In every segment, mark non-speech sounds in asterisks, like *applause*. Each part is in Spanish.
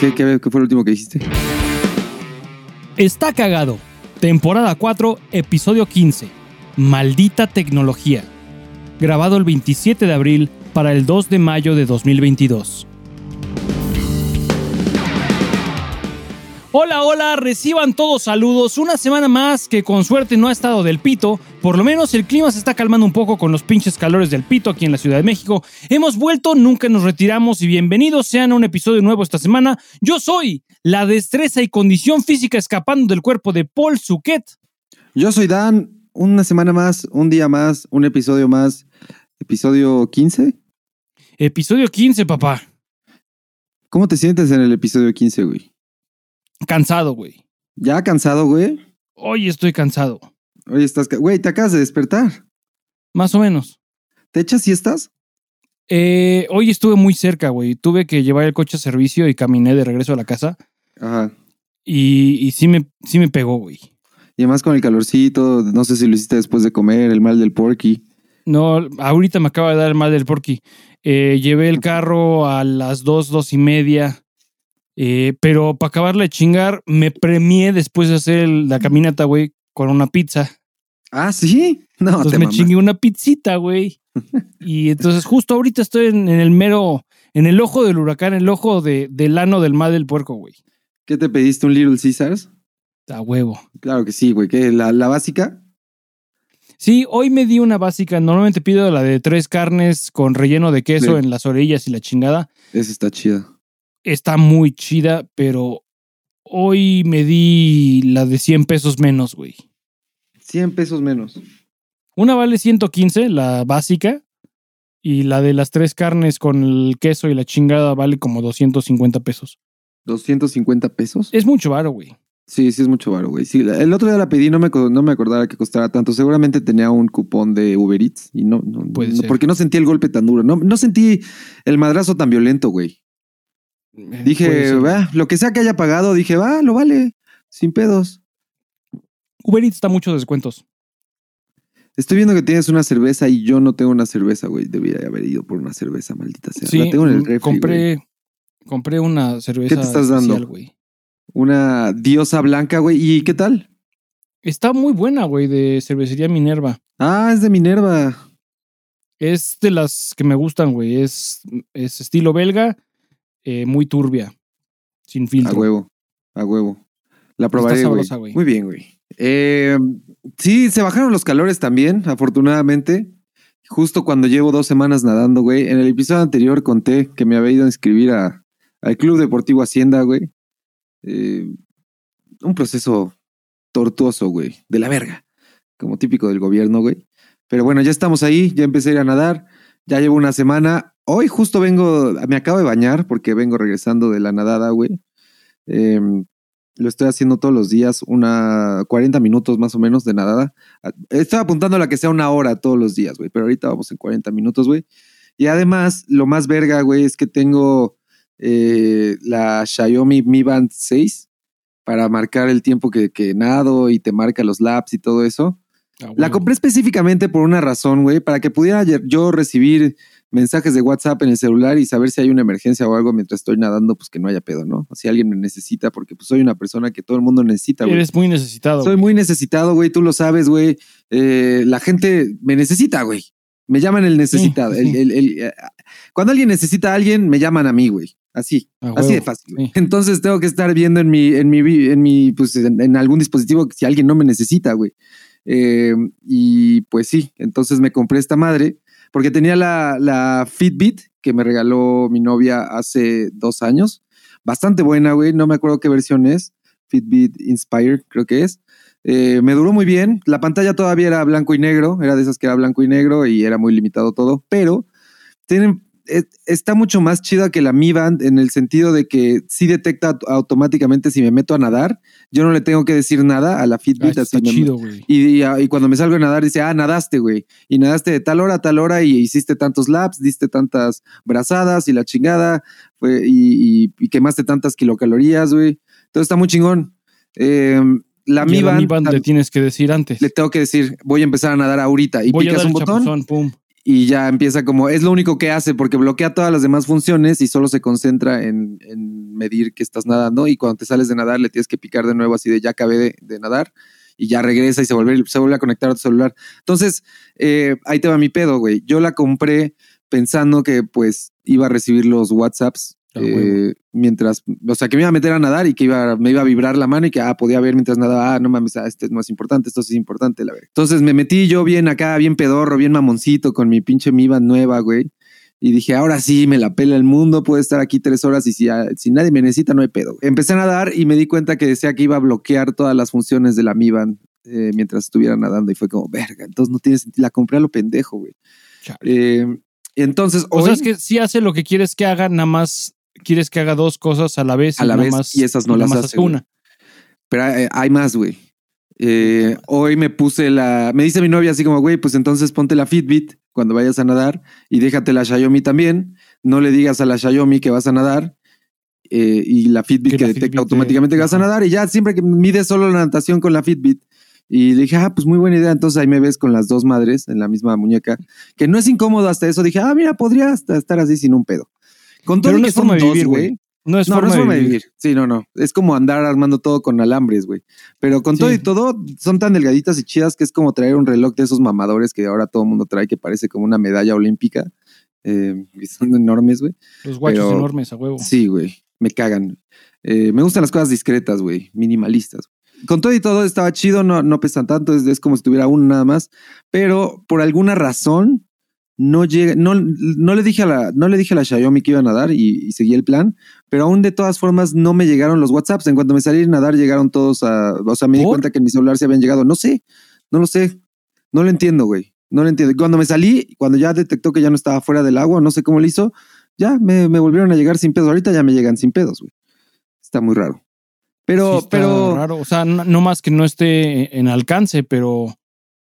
¿Qué, qué, qué fue lo último que dijiste? Está cagado. Temporada 4, episodio 15. Maldita tecnología. Grabado el 27 de abril para el 2 de mayo de 2022. Hola, hola, reciban todos saludos. Una semana más que con suerte no ha estado del pito. Por lo menos el clima se está calmando un poco con los pinches calores del pito aquí en la Ciudad de México. Hemos vuelto, nunca nos retiramos y bienvenidos sean a un episodio nuevo esta semana. Yo soy la destreza y condición física escapando del cuerpo de Paul Suquet. Yo soy Dan. Una semana más, un día más, un episodio más. ¿Episodio 15? Episodio 15, papá. ¿Cómo te sientes en el episodio 15, güey? Cansado, güey. ¿Ya cansado, güey? Hoy estoy cansado. Oye, estás... Güey, te acabas de despertar. Más o menos. ¿Te echas siestas? Eh, hoy estuve muy cerca, güey. Tuve que llevar el coche a servicio y caminé de regreso a la casa. Ajá. Y, y sí, me, sí me pegó, güey. Y además con el calorcito, no sé si lo hiciste después de comer, el mal del porky. No, ahorita me acaba de dar el mal del porky. Eh, llevé el carro a las dos, dos y media. Eh, pero para acabarla de chingar, me premié después de hacer el- la caminata, güey, con una pizza. Ah, ¿sí? *laughs* No, Entonces te me chingué una pizzita, güey. *laughs* Y entonces justo ahorita estoy en, en el mero, en el ojo del huracán, el ojo de, del ano del mal del puerco, güey. ¿Qué te pediste? ¿Un Little Caesars? A huevo. Claro que sí, güey. ¿Qué? ¿La, la básica? Sí, hoy me di una básica. Normalmente pido la de tres carnes con relleno de queso Sí. en las orillas y la chingada. Esa está chida. Está muy chida, pero hoy me di la de 100 pesos menos, güey. 100 pesos menos. Una vale 115, la básica, y la de las tres carnes con el queso y la chingada vale como 250 pesos. 250 pesos. Es mucho varo, güey. Sí, sí es mucho varo, güey. Sí, el otro día la pedí, no me, no me acordaba que costara tanto. Seguramente tenía un cupón de Uber Eats y no, no, Puede no, ser. porque no sentí el golpe tan duro. No, no sentí el madrazo tan violento, güey. Eh, Dije, va, lo que sea que haya pagado, dije, va, lo vale, sin pedos. Uber Eats está muchos descuentos. Estoy viendo que tienes una cerveza y yo no tengo una cerveza, güey. Debía haber ido por una cerveza, maldita sea. Sí, la tengo en el mm, refri, güey. compré, compré una cerveza ¿Qué te estás dando? güey. Una diosa blanca, güey. ¿Y qué tal? Está muy buena, güey, de cervecería Minerva. Ah, es de Minerva. Es de las que me gustan, güey. Es, es estilo belga, eh, muy turbia, sin A filtro. huevo, a huevo. La probaré, güey. sabrosa, güey. Muy bien, güey. Eh, sí, se bajaron los calores también, afortunadamente. Justo cuando llevo dos semanas nadando, güey. En el episodio anterior conté que me había ido a inscribir a, al Club Deportivo Hacienda, güey. Eh, un proceso tortuoso, güey. De la verga. Como típico del gobierno, güey. Pero bueno, ya estamos ahí. Ya empecé a ir a nadar. Ya llevo una semana. Hoy justo vengo, me acabo de bañar porque vengo regresando de la nadada, güey. Eh, lo estoy haciendo todos los días, una 40 minutos más o menos de nadada. Estaba apuntando a la que sea una hora todos los días, güey, pero ahorita vamos en 40 minutos, güey. Y además, lo más verga, güey, es que tengo eh, la Xiaomi Mi Band 6 para marcar el tiempo que, que nado y te marca los laps y todo eso. Ah, La compré específicamente por una razón, güey, para que pudiera yo recibir mensajes de WhatsApp en el celular y saber si hay una emergencia o algo mientras estoy nadando, pues que no haya pedo, ¿no? Si alguien me necesita, porque pues soy una persona que todo el mundo necesita, güey. Eres muy necesitado. Soy güey. muy necesitado, güey, tú lo sabes, güey. Eh, la gente me necesita, güey. Me llaman el necesitado. Sí, El- sí. el- el- eh, cuando alguien necesita a alguien, me llaman a mí, güey. Así, así de fácil. sí. Entonces tengo que estar viendo en mi, en mi, en mi, pues en, en algún dispositivo si alguien no me necesita, güey. Eh, y pues sí, entonces me compré esta madre porque tenía la, la Fitbit que me regaló mi novia hace dos años. Bastante buena, güey. No me acuerdo qué versión es. Fitbit Inspire, creo que es. Eh, me duró muy bien. La pantalla todavía era blanco y negro. Era de esas que era blanco y negro y era muy limitado todo. Pero tienen, es- está mucho más chida que la Mi Band en el sentido de que sí detecta aut- automáticamente si me meto a nadar. Yo no le tengo que decir nada a la Ah, Fitbit. está así me- chido, güey. y, y- y cuando me salgo a nadar, dice, ah, nadaste, güey. Y nadaste de tal hora a tal hora y hiciste tantos laps, diste tantas brazadas y la chingada, fue, y, y- y quemaste tantas kilocalorías, güey. Entonces está muy chingón. Eh, la Mi la Band, Mi Band le tienes que decir antes. le tengo que decir, voy a empezar a nadar ahorita. Y Voy a picas dar un botón chapuzón, pum. Y ya empieza como, es lo único que hace porque bloquea todas las demás funciones y solo se concentra en, en medir que estás nadando y cuando te sales de nadar le tienes que picar de nuevo así de ya acabé de, de nadar y ya regresa y se vuelve, se vuelve a conectar a tu celular. Entonces, eh, ahí te va mi pedo, güey. Yo la compré pensando que pues iba a recibir los WhatsApps eh, mientras, o sea, que me iba a meter a nadar y que iba, me iba a vibrar la mano y que ah, podía ver mientras nadaba, ah, no mames, ah, este es más importante, esto sí es importante, la verdad. Entonces me metí yo bien acá, bien pedorro, bien mamoncito con mi pinche Miva nueva, güey. Y dije, ahora sí, me la pela el mundo, puedo estar aquí tres horas y si, ah, si nadie me necesita, no hay pedo. Empecé a nadar y me di cuenta que decía que iba a bloquear todas las funciones de la Mivan eh, mientras estuviera nadando y fue como, verga, entonces no tiene sentido, la compré a lo pendejo, güey. Eh, entonces, O hoy, sea, es que sí hace lo que quieres que haga, nada más quieres que haga dos cosas a la vez. A la vez, más- y esas no las hace, una. Pero hay, hay más, güey. Eh, hoy me puse la. Me dice mi novia así como, güey, pues entonces ponte la Fitbit cuando vayas a nadar y déjate la Xiaomi también. No le digas a la Xiaomi que vas a nadar eh, y la Fitbit Que que, la detecta Fitbit, automáticamente que vas a nadar y ya siempre que mides solo la natación con la Fitbit. Y dije, ah, pues muy buena idea. Entonces ahí me ves con las dos madres en la misma muñeca, que no es incómodo hasta eso. Dije, ah, mira, podría hasta estar así sin un pedo. Con todo Pero no es forma de vivir, güey. No es no, forma, no es forma de vivir. Sí, no, no. Es como andar armando todo con alambres, güey. Pero con Sí. todo y todo, son tan delgaditas y chidas que es como traer un reloj de esos mamadores que ahora todo el mundo trae, que parece como una medalla olímpica. Eh, y son enormes, güey. Los guachos Pero- enormes a huevo. Sí, güey. Me cagan. Eh, me gustan las cosas discretas, güey. Minimalistas. Con todo y todo estaba chido, no, no pesan tanto, es, es como si tuviera uno nada más. Pero por alguna razón, no llega, no, no le dije a la, no le dije a la Xiaomi que iba a nadar y, y seguí el plan, pero aún de todas formas no me llegaron los WhatsApps. En cuanto me salí a nadar, llegaron todos a, o sea, me di cuenta que en mi celular se habían llegado. No sé, no lo sé. No lo entiendo, güey. No lo entiendo. Cuando me salí, cuando ya detectó que ya no estaba fuera del agua, no sé cómo lo hizo, ya me, me volvieron a llegar sin pedos. Ahorita ya me llegan sin pedos, güey. Está muy raro. Pero, Sí está pero, raro. O sea, no, no más que no esté en alcance, pero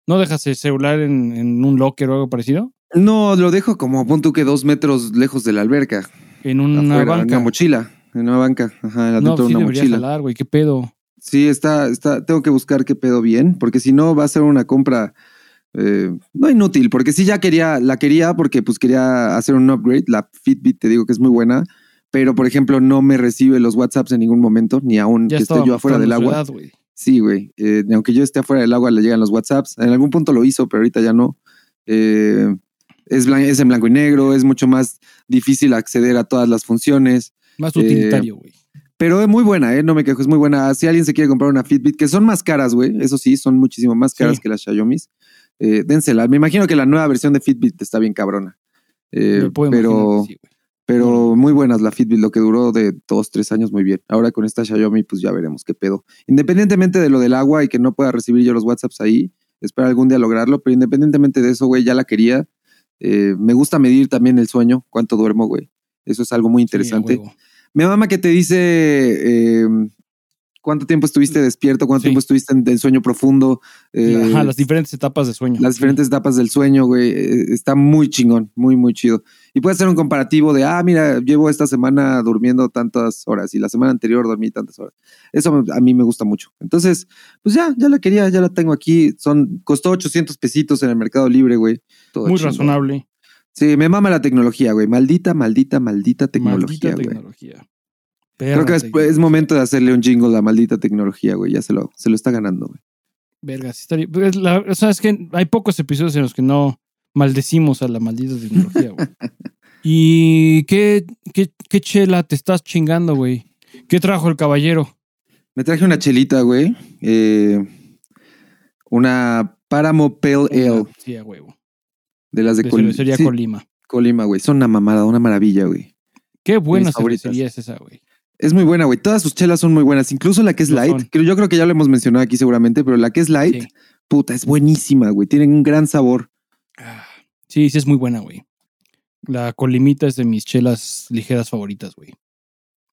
¿no dejas el celular en, en un locker o algo parecido? No, lo dejo como punto que dos metros lejos de la alberca. En una afuera, en banca. una mochila. En una banca. Ajá, no, adentro sí de una mochila. jalar, güey. ¿Qué pedo? Sí, está, está, tengo que buscar qué pedo bien, porque si no va a ser una compra eh, no inútil, porque sí ya quería, la quería porque pues quería hacer un upgrade. La Fitbit te digo que es muy buena, pero por ejemplo no me recibe los WhatsApps en ningún momento, ni aún Ya que esté yo afuera del agua. edad. Sí, güey. Eh, aunque yo esté afuera del agua, le llegan los WhatsApps. En algún punto lo hizo, pero ahorita ya no. Eh, es, blan- es en blanco y negro, es mucho más difícil acceder a todas las funciones. Más Eh, utilitario, güey. Pero es muy buena, ¿eh? No me quejo, es muy buena. Si alguien se quiere comprar una Fitbit, que son más caras, güey. Eso sí, son muchísimo más caras Sí. que las Xiaomi's. Eh, dénsela. Me imagino que la nueva versión de Fitbit está bien cabrona. Eh, pero, sí, güey. pero muy buenas la Fitbit, lo que duró de dos, tres años, muy bien. Ahora con esta Xiaomi, pues ya veremos qué pedo. Independientemente de lo del agua y que no pueda recibir yo los WhatsApps ahí, espero algún día lograrlo, pero independientemente de eso, güey, ya la quería. Eh, me gusta medir también el sueño, cuánto duermo, güey. Eso es algo muy Sí, interesante. huevo. Mi mamá que te dice eh, cuánto tiempo estuviste despierto, cuánto Sí. tiempo estuviste en, en sueño profundo, eh, Ajá, las diferentes etapas de sueño. las diferentes etapas del sueño, güey. eh, está muy chingón, muy, muy chido. Y puedes hacer un comparativo de, ah, mira, llevo esta semana durmiendo tantas horas y la semana anterior dormí tantas horas. Eso a mí me gusta mucho. Entonces, pues ya, ya la quería, ya la tengo aquí. Son, costó 800 pesitos en el Mercado Libre, güey. Todo Muy chingón. razonable. Sí, me mama la tecnología, güey. Maldita, maldita, maldita tecnología, Maldita güey. tecnología. Creo que es, es momento de hacerle un jingle a la maldita tecnología, güey. Ya se lo, se lo está ganando, güey. Verga, sí estaría. pues, la- o sea, es que hay pocos episodios en los que no maldecimos a la maldita tecnología, güey. *laughs* ¿Y qué, qué, qué chela te estás chingando, güey? ¿Qué trajo el caballero? Me traje una chelita, güey. Eh, una Páramo Pale Ale Sí, a huevo. de las de, De Col- cervecería sí, Colima. Colima, güey. Son una mamada, una maravilla, güey. Qué buena cervecería es esa, güey. Es muy buena, güey. Todas sus chelas son muy buenas. Incluso la que es light. que yo creo que ya lo hemos mencionado aquí seguramente, pero la que es light, Sí. puta, es buenísima, güey. Tienen un gran sabor. Ah, Sí, sí es muy buena, güey. La colimita es de mis chelas ligeras favoritas, güey.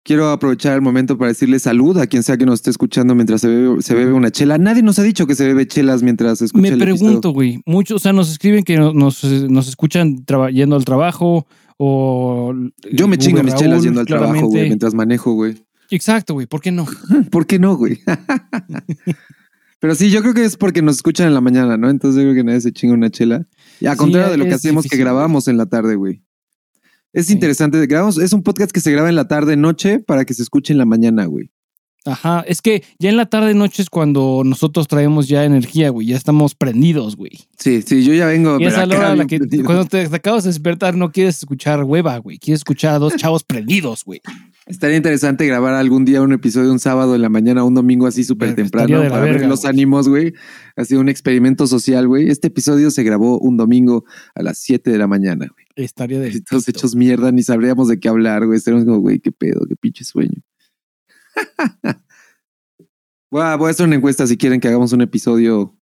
Quiero aprovechar el momento para decirle salud a quien sea que nos esté escuchando mientras se bebe, se bebe una chela. Nadie nos ha dicho que se bebe chelas mientras escucha Me el pregunto, güey. Muchos, o sea, nos escriben que no- nos, nos escuchan yendo al trabajo o. Yo me chingo mis chelas yendo al trabajo, güey, mientras manejo, güey. Exacto, güey. ¿Por qué no? *laughs* ¿Por qué no, güey? *laughs* Pero sí, yo creo que es porque nos escuchan en la mañana, ¿no? Entonces yo creo que nadie se chinga una chela. Y a Sí, contrario de lo que hacemos que grabamos en la tarde, güey. Es Sí. interesante. Grabamos, es un podcast que se graba en la tarde, noche, para que se escuche en la mañana, güey. Ajá, es que ya en la tarde noche es cuando nosotros traemos ya energía, güey, ya estamos prendidos, güey. Sí, sí, yo ya vengo. Y pero esa acá hora a la que prendido. cuando te, acabas de despertar no quieres escuchar hueva, güey, quieres escuchar a dos chavos prendidos, güey. Estaría interesante grabar algún día un episodio un sábado en la mañana, un domingo así súper temprano la para ver los güey. ánimos, güey. Así un experimento social, güey. Este episodio se grabó un domingo a las 7 de la mañana, güey. Estaría de todos hechos mierda, ni sabríamos de qué hablar, güey. Estaríamos como, güey, qué pedo, qué pinche sueño. *laughs* Voy a hacer una encuesta si quieren que hagamos un episodio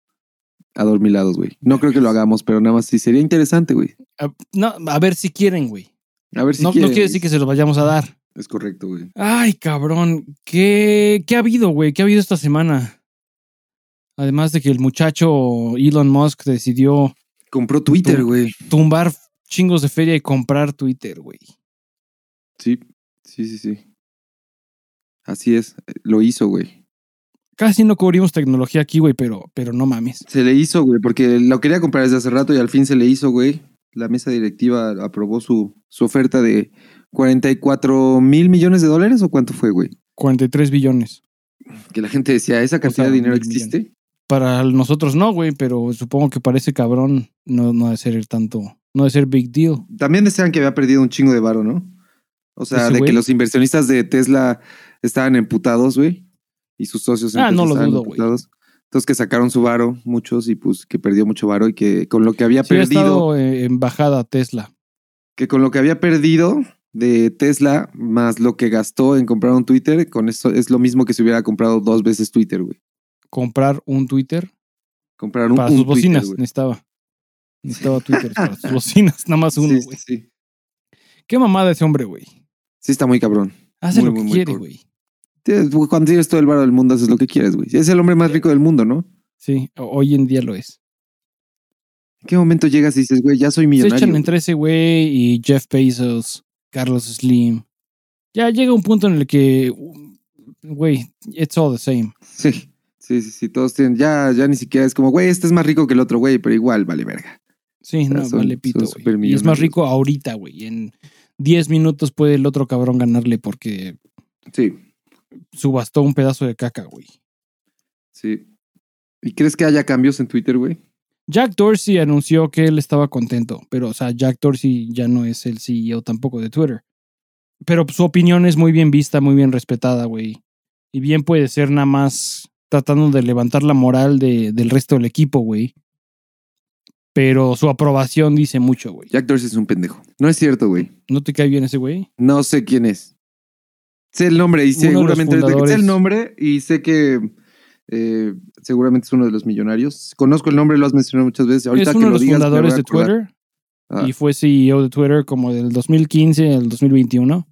adormilados, güey. No creo que lo hagamos, pero nada más sí sería interesante, güey. A, no, a ver si quieren, güey. A ver si no, no quieren, quiere decir que se los vayamos a dar. Es correcto, güey. Ay, cabrón. ¿Qué, qué ha habido, güey? ¿Qué ha habido esta semana? Además de que el muchacho Elon Musk decidió Compró Twitter, güey. tumbar chingos de feria y comprar Twitter, güey. Sí, sí, sí, sí. Así es, lo hizo, güey. Casi no cubrimos tecnología aquí, güey, pero, pero no mames. Se le hizo, güey, porque lo quería comprar desde hace rato y al fin se le hizo, güey. La mesa directiva aprobó su, su oferta de 44 mil millones de dólares o cuánto fue, güey. 43 billones. Que la gente decía, ¿esa cantidad sea, de dinero existe? Para nosotros no, güey, pero supongo que para ese cabrón no, no debe ser tanto, no debe ser big deal. También decían que había perdido un chingo de varo, ¿no? O sea, ¿Ese de güey? que los inversionistas de Tesla estaban emputados, güey. Y sus socios Ah, no lo estaban dudo, güey. emputados. Entonces que sacaron su varo, muchos, y pues que perdió mucho varo y que con lo que había Sí, perdido... eh, en bajada Tesla. que con lo que había perdido de Tesla más lo que gastó en comprar un Twitter, con eso es lo mismo que si hubiera comprado dos veces Twitter, güey. Comprar un Twitter Comprar un, para un sus Twitter, bocinas. güey. necesitaba. Necesitaba Twitter para sus *laughs* bocinas, nada más uno, güey. sí, sí. Qué mamada ese hombre, güey. Sí, está muy cabrón. Hace Muy, lo que muy, quiere, güey. Tienes- Cuando tienes todo el varo del mundo, haces lo que quieres, güey. Es el hombre más rico del mundo, ¿no? Sí, hoy en día lo es. ¿En qué momento llegas y dices, güey, ya soy Se millonario? echan güey? entre ese güey y Jeff Bezos, Carlos Slim. Ya llega un punto en el que, güey, it's all the same. Sí, sí, sí, sí, todos tienen, ya, ya ni siquiera es como, güey, este es más rico que el otro, güey, pero igual, vale verga. Sí, sea, no, son- vale pito, güey. Y es más rico ahorita, güey. En 10 minutos puede el otro cabrón ganarle porque Sí, subastó un pedazo de caca, güey. sí. ¿Y crees que haya cambios en Twitter, güey? Jack Dorsey anunció que él estaba contento, pero, o sea, Jack Dorsey ya no es el CEO tampoco de Twitter. Pero su opinión es muy bien vista, muy bien respetada, güey. Y bien puede ser nada más tratando de levantar la moral de- del resto del equipo, güey. Pero su aprobación dice mucho, güey. Jack Dorsey es un pendejo. No es cierto, güey. ¿No te cae bien ese güey? No sé quién es. Sé el nombre y seguramente sé fundadores. el nombre y sé que eh, seguramente es uno de los millonarios. Conozco el nombre, lo has mencionado muchas veces. Ahorita es que uno de lo los digas, fundadores a de. Twitter Ah, y fue CEO de Twitter como del 2015 al 2021.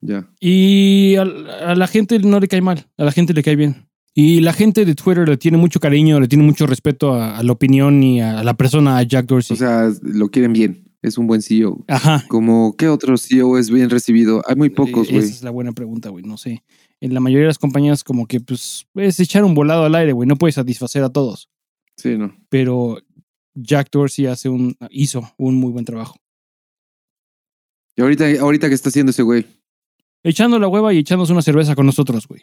ya. Y a, a la gente no le cae mal, a la gente le cae bien. Y la gente de Twitter le tiene mucho cariño, le tiene mucho respeto a, a la opinión y a, la persona, a Jack Dorsey. O sea, lo quieren bien. Es un buen CEO. Ajá. Como, ¿qué otro CEO es bien recibido? Hay muy pocos, Eh, güey. Esa es la buena pregunta, güey. No sé. En la mayoría de las compañías, como que, pues, es echar un volado al aire, güey. No puedes satisfacer a todos. Sí, no. Pero Jack Dorsey hace un, hizo un muy buen trabajo. Y ahorita, ahorita que está haciendo ese güey. Echando la hueva y echándose una cerveza con nosotros, güey.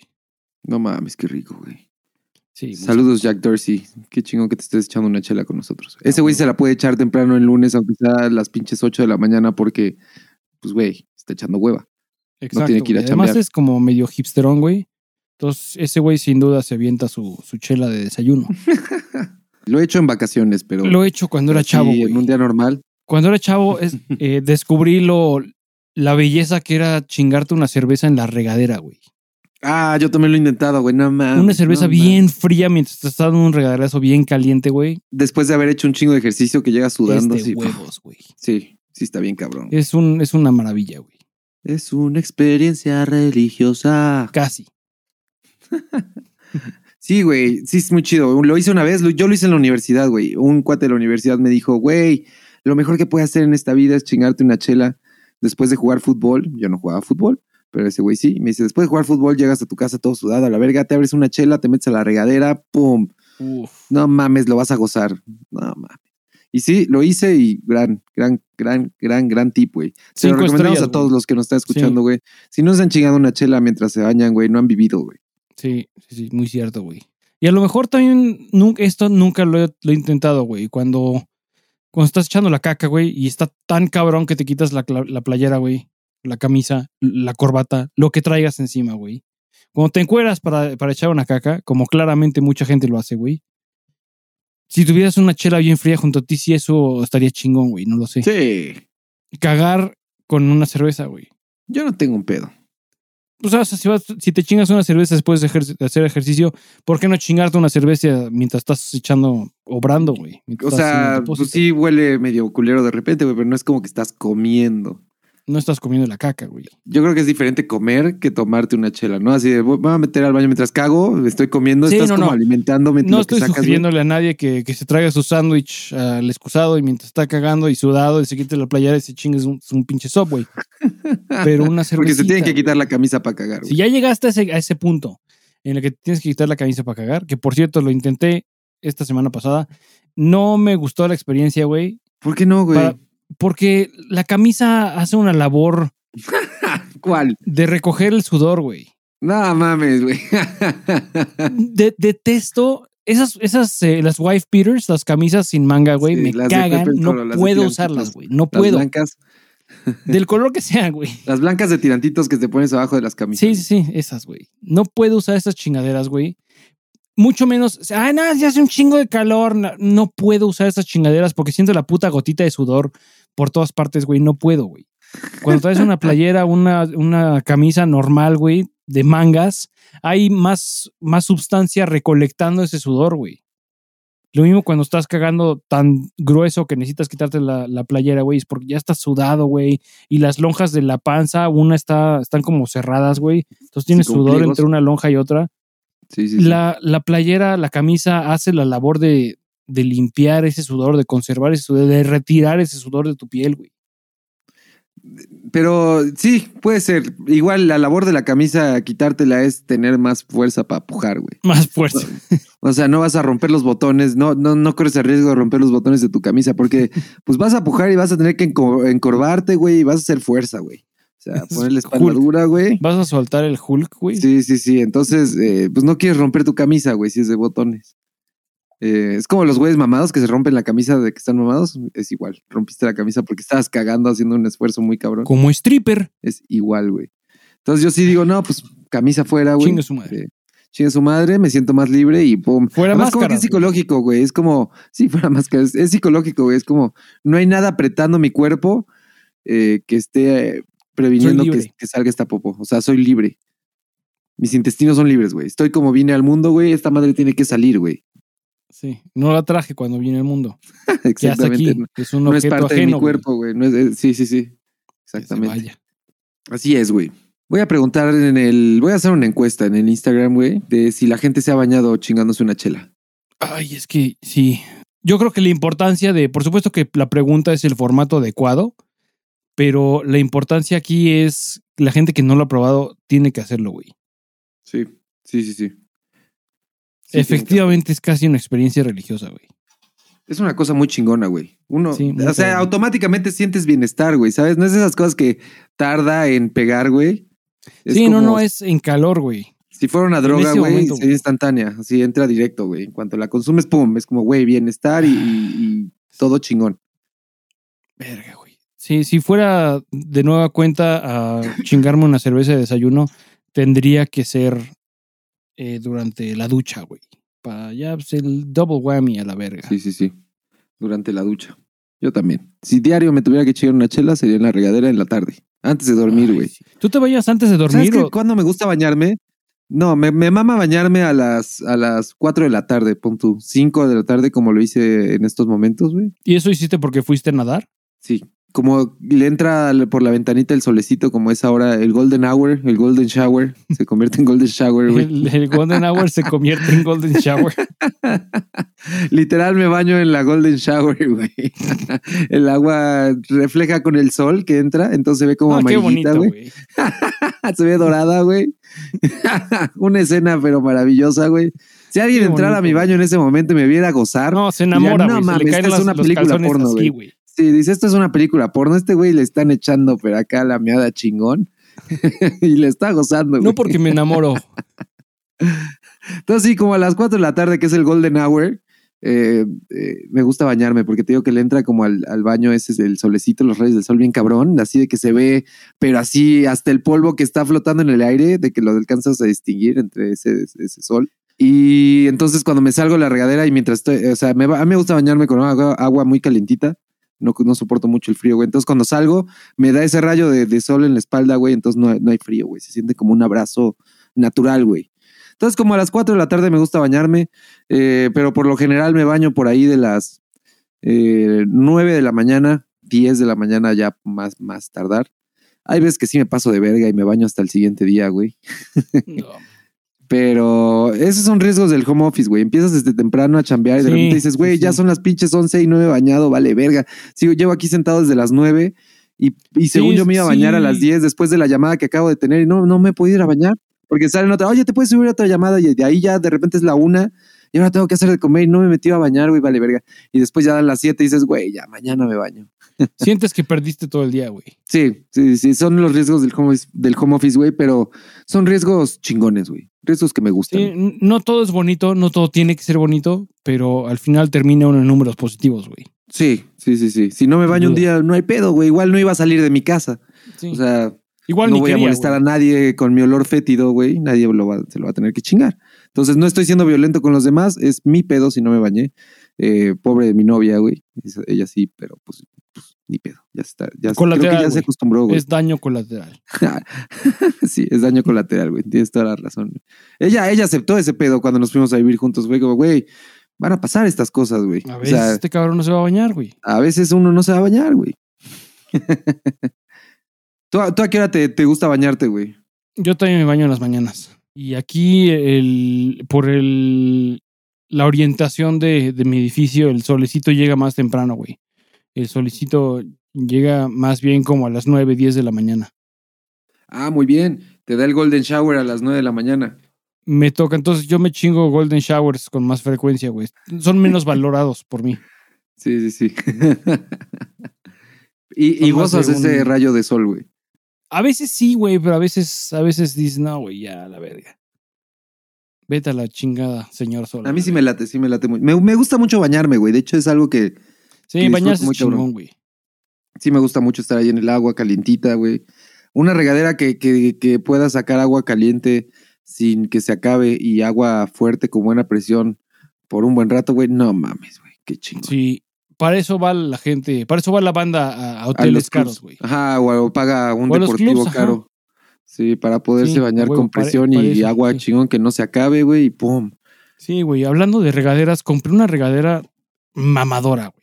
No mames, qué rico, güey. Sí. Saludos, Jack Dorsey. Qué chingón que te estés echando una chela con nosotros. Ese güey se la puede echar temprano el lunes, aunque sea a las pinches 8 de la mañana, porque, pues, güey, está echando hueva. Exacto. tiene que ir a. Además chambear. es como medio hipsterón, güey. Entonces, ese güey sin duda se avienta su, su chela de desayuno. *laughs* Lo he hecho en vacaciones, pero. Lo he hecho cuando era sí, chavo, En un día normal. Cuando era chavo, es, *laughs* eh, descubrí lo, la belleza que era chingarte una cerveza en la regadera, güey. Ah, yo también lo he intentado, güey. No mames. una cerveza no bien fría mientras te estás dando un regaderazo bien caliente, güey. Después de haber hecho un chingo de ejercicio que llega sudando. Es de huevos, güey. Sí, sí, está bien cabrón. Es, un, es una maravilla, güey. Es una experiencia religiosa. Casi. *laughs* Sí, güey, sí es muy chido. Lo hice una vez, yo lo hice en la universidad, güey. Un cuate de la universidad me dijo, güey, lo mejor que puedes hacer en esta vida es chingarte una chela después de jugar fútbol. Yo no jugaba fútbol, pero ese güey sí. Me dice, después de jugar fútbol llegas a tu casa todo sudado a la verga, te abres una chela, te metes a la regadera, pum. Uf. No mames, lo vas a gozar. No mames. Y sí, lo hice y gran, gran, gran, gran, gran tip, güey. Se lo recomendamos a todos los que nos están escuchando, güey. Si no se han chingado una chela mientras se bañan, güey, no han vivido, güey. Sí, sí, sí, muy cierto, güey. Y a lo mejor también nunca, esto nunca lo he, lo he intentado, güey. Cuando, cuando estás echando la caca, güey, y está tan cabrón que te quitas la, cla- la playera, güey, la camisa, la corbata, lo que traigas encima, güey. Cuando te encueras para, para echar una caca, como claramente mucha gente lo hace, güey. Si tuvieras una chela bien fría junto a ti, sí, eso estaría chingón, güey, no lo sé. Sí. Cagar con una cerveza, güey. Yo no tengo un pedo. O sea, si, vas- si te chingas una cerveza después de, ejer- hacer ejercicio, ¿por qué no chingarte una cerveza mientras estás echando, obrando, güey? O sea, pues sí huele medio culero de repente, güey, pero no es como que estás comiendo. No estás comiendo la caca, güey. Yo creo que es diferente comer que tomarte una chela, ¿no? Así de, voy a meter al baño mientras cago, estoy comiendo, Sí, estás no, como no. alimentándome No que estoy sacas, güey. sugiriéndole a nadie que, que se traiga su sándwich al excusado y mientras está cagando y sudado y se quite la playera y se chingue un, un pinche subway. *laughs* Pero una cerveza. Porque se tienen que quitar la camisa para cagar, Si güey. ya llegaste a ese, a ese punto en el que tienes que quitar la camisa para cagar, que por cierto lo intenté esta semana pasada, no me gustó la experiencia, güey. ¿Por qué no, güey? Para- Porque la camisa hace una labor *laughs* ¿Cuál? de recoger el sudor, güey. No mames, güey. *laughs* De- detesto esas, esas eh, las wife beaters, las camisas sin manga, güey, Sí, me las cagan. No las puedo usarlas, güey. No Las puedo. blancas, *laughs* Del color que sea, güey. las blancas de tirantitos que te pones abajo de las camisas. Sí, sí, sí, esas, güey. No puedo usar esas chingaderas, güey. Mucho menos, ah, no, ya hace un chingo de calor. No, no puedo usar esas chingaderas porque siento la puta gotita de sudor por todas partes, güey. No puedo, güey. Cuando traes una playera, una, una camisa normal, güey, de mangas, hay más, más sustancia recolectando ese sudor, güey. Lo mismo cuando estás cagando tan grueso que necesitas quitarte la, la playera, güey, es porque ya estás sudado, güey. Y las lonjas de la panza, una está, están como cerradas, güey. Entonces tienes sudor pliegos. entre una lonja y otra. Sí, sí, sí. La, la playera, la camisa hace la labor de, de limpiar ese sudor, de conservar ese sudor, de retirar ese sudor de tu piel, güey. Pero sí, puede ser. Igual la labor de la camisa, quitártela es tener más fuerza para pujar, güey. *laughs* Más fuerte. O sea, no vas a romper los botones, no, no, no corres el riesgo de romper los botones de tu camisa, porque *laughs* pues vas a pujar y vas a tener que enco- encorvarte, güey, y vas a hacer fuerza, güey. O sea, *laughs* ponerle espalda dura, güey. Vas a soltar el Hulk, güey. Sí, sí, sí. Entonces, eh, pues no quieres romper tu camisa, güey, si es de botones. Eh, es como los güeyes mamados que se rompen la camisa de que están mamados. Es igual. Rompiste la camisa porque estabas cagando haciendo un esfuerzo muy cabrón. Como stripper. Es igual, güey. Entonces yo sí digo, no, pues camisa fuera, güey. Chingue su madre. Eh, chingue su madre, me siento más libre y pum. Fuera Además, como que es psicológico, güey. Es como, *laughs* sí, fuera máscara. Es, es psicológico, güey. Es como, no hay nada apretando mi cuerpo eh, que esté eh, previniendo que, que salga esta popo. O sea, soy libre. Mis intestinos son libres, güey. Estoy como vine al mundo, güey. Esta madre tiene que salir, güey. Sí. No la traje cuando vine al mundo. *laughs* Exactamente. aquí. No, Es un no es objeto parte de ajeno. mi cuerpo, güey. No es, eh, sí, sí, sí. Exactamente. vaya. Así es, güey. Voy a preguntar en el. Voy a hacer una encuesta en el Instagram, güey, de si la gente se ha bañado chingándose una chela. Ay, es que sí. Yo creo que la importancia de, por supuesto que la pregunta es el formato adecuado, pero la importancia aquí es la gente que no lo ha probado tiene que hacerlo, güey. Sí, sí, sí, sí. Sí, Efectivamente es casi una experiencia religiosa, güey. Es una cosa muy chingona, güey. Uno, Sí, o sea, automáticamente sientes bienestar, güey, ¿sabes? No es de esas cosas que tarda en pegar, güey. Es sí, no, como no, es en calor, güey. Si fuera una droga, güey, momento, sería instantánea. Así entra directo, güey. En cuanto la consumes, pum, es como, güey, bienestar y, y- y todo chingón. Verga, güey. Sí, si fuera de nueva cuenta a chingarme una cerveza de desayuno, tendría que ser eh, durante la ducha, güey. Para ya pues, el double whammy a la verga. Sí, sí, sí. Durante la ducha. Yo también. Si diario me tuviera que chingar una chela, sería en la regadera en la tarde. Antes de dormir, güey. sí. ¿Tú te bañas antes de ¿Sabes dormir? qué? o- cuando me gusta bañarme? No, me, me mama bañarme a las, a las 4 de la tarde, pon tú. 5 de la tarde, como lo hice en estos momentos, güey. ¿Y eso hiciste porque fuiste a nadar? Sí. Como le entra por la ventanita el solecito, como es ahora el Golden Hour, el Golden Shower, *laughs* se convierte en Golden Shower, güey. El, el Golden Hour se convierte en Golden Shower. *laughs* Literal me baño en la Golden Shower, güey. *laughs* El agua refleja con el sol que entra, entonces se ve como Ah, amarillita, güey. se ve dorada, güey. Una escena, pero maravillosa, güey. Si alguien entrara a mi baño en ese momento y me viera gozar, No, se enamora, no güey. mames, esta es una película porno, güey. Sí, dice, esto es una película porno. Este güey le están echando pero acá la meada chingón *laughs* y le está gozando. No güey. porque me enamoro. *laughs* Entonces, sí, como a las 4 de la tarde, que es el Golden Hour, eh, eh, me gusta bañarme porque te digo que le entra como al, al baño ese es el solecito, los rayos del sol bien cabrón, así de que se ve, pero así hasta el polvo que está flotando en el aire, de que lo alcanzas a distinguir entre ese, ese sol. Y entonces cuando me salgo de la regadera y mientras estoy, o sea, me, a mí me gusta bañarme con agua, agua muy calientita. No, no soporto mucho el frío, güey. Entonces, cuando salgo, me da ese rayo de, de sol en la espalda, güey. Entonces, no, no hay frío, güey. Se siente como un abrazo natural, güey. Entonces, como a las 4 de la tarde me gusta bañarme, eh, pero por lo general me baño por ahí de las eh, 9 de la mañana, 10 de la mañana ya más, más tardar. Hay veces que sí me paso de verga y me baño hasta el siguiente día, güey. No. Pero esos son riesgos del home office, güey. Empiezas desde temprano a chambear y de Sí, repente dices, güey, sí, ya sí. son las pinches 11 y no me he bañado, vale, verga. Sigo, llevo aquí sentado desde las 9 y, y según yo me iba a bañar a las 10 después de la llamada que acabo de tener y no, no me he podido ir a bañar. Porque salen otra, oye, te puedes subir a otra llamada y de ahí ya de repente es la una y ahora tengo que hacer de comer y no me metí a bañar, güey, vale, verga. Y después ya dan las 7 y dices, güey, ya mañana me baño. Sientes que perdiste todo el día, güey. Sí, sí, sí, son los riesgos del home, office- del home office, güey, pero son riesgos chingones, güey. Riesgos que me gustan. Sí, no todo es bonito, no todo tiene que ser bonito, pero al final termina uno en números positivos, güey. Sí, sí, sí, sí. Si no me baño un día, no hay pedo, güey. Igual no iba a salir de mi casa. Sí. O sea, Igual no ni voy quería, a molestar güey. a nadie con mi olor fétido, güey. Nadie lo va- se lo va a tener que chingar. Entonces, no estoy siendo violento con los demás. Es mi pedo si no me bañé. Eh, pobre de mi novia, güey. Ella sí, pero pues, pues, ni pedo. Ya está. Ya, creo que Colateral, ya se acostumbró, güey. Es daño colateral. *laughs* sí, es daño colateral, güey. Tienes toda la razón. Ella, ella aceptó ese pedo cuando nos fuimos a vivir juntos, güey. Como, güey, van a pasar estas cosas, güey. A O veces sea, este cabrón no se va a bañar, güey. a veces uno no se va a bañar, güey. *laughs* ¿Tú, a- tú a qué hora te, te gusta bañarte, güey? Yo también me baño en las mañanas. Y aquí, el, por el, la orientación de, de mi edificio, el solecito llega más temprano, güey. El solecito llega más bien como a las 9, 10 de la mañana. Ah, muy bien. Te da el golden shower a las 9 de la mañana. Me toca, entonces yo me chingo golden showers con más frecuencia, güey. Son menos *laughs* valorados por mí. Sí, sí, sí. *laughs* y, y gozas de ese rayo de sol, güey. A veces sí, güey, pero a veces, a veces dices, no, güey, ya, la verga. Vete a la chingada, señor Sol. A mí sí me late, sí me late muy. Me, me gusta mucho bañarme, güey. De hecho, es algo que Sí, bañarse es chingón, güey. sí me gusta mucho estar ahí en el agua calientita, güey. Una regadera que, que, que pueda sacar agua caliente sin que se acabe y agua fuerte con buena presión por un buen rato, güey. No mames, güey. Qué chingón. Sí, para eso va la gente, para eso va la banda a, hoteles caros, güey. Ajá, o, paga un O deportivo clubs, ajá. caro. Sí, para poderse Sí, bañar con para- presión para y eso, agua sí. chingón que no se acabe, güey, y pum. Sí, güey, hablando de regaderas, compré una regadera mamadora, güey.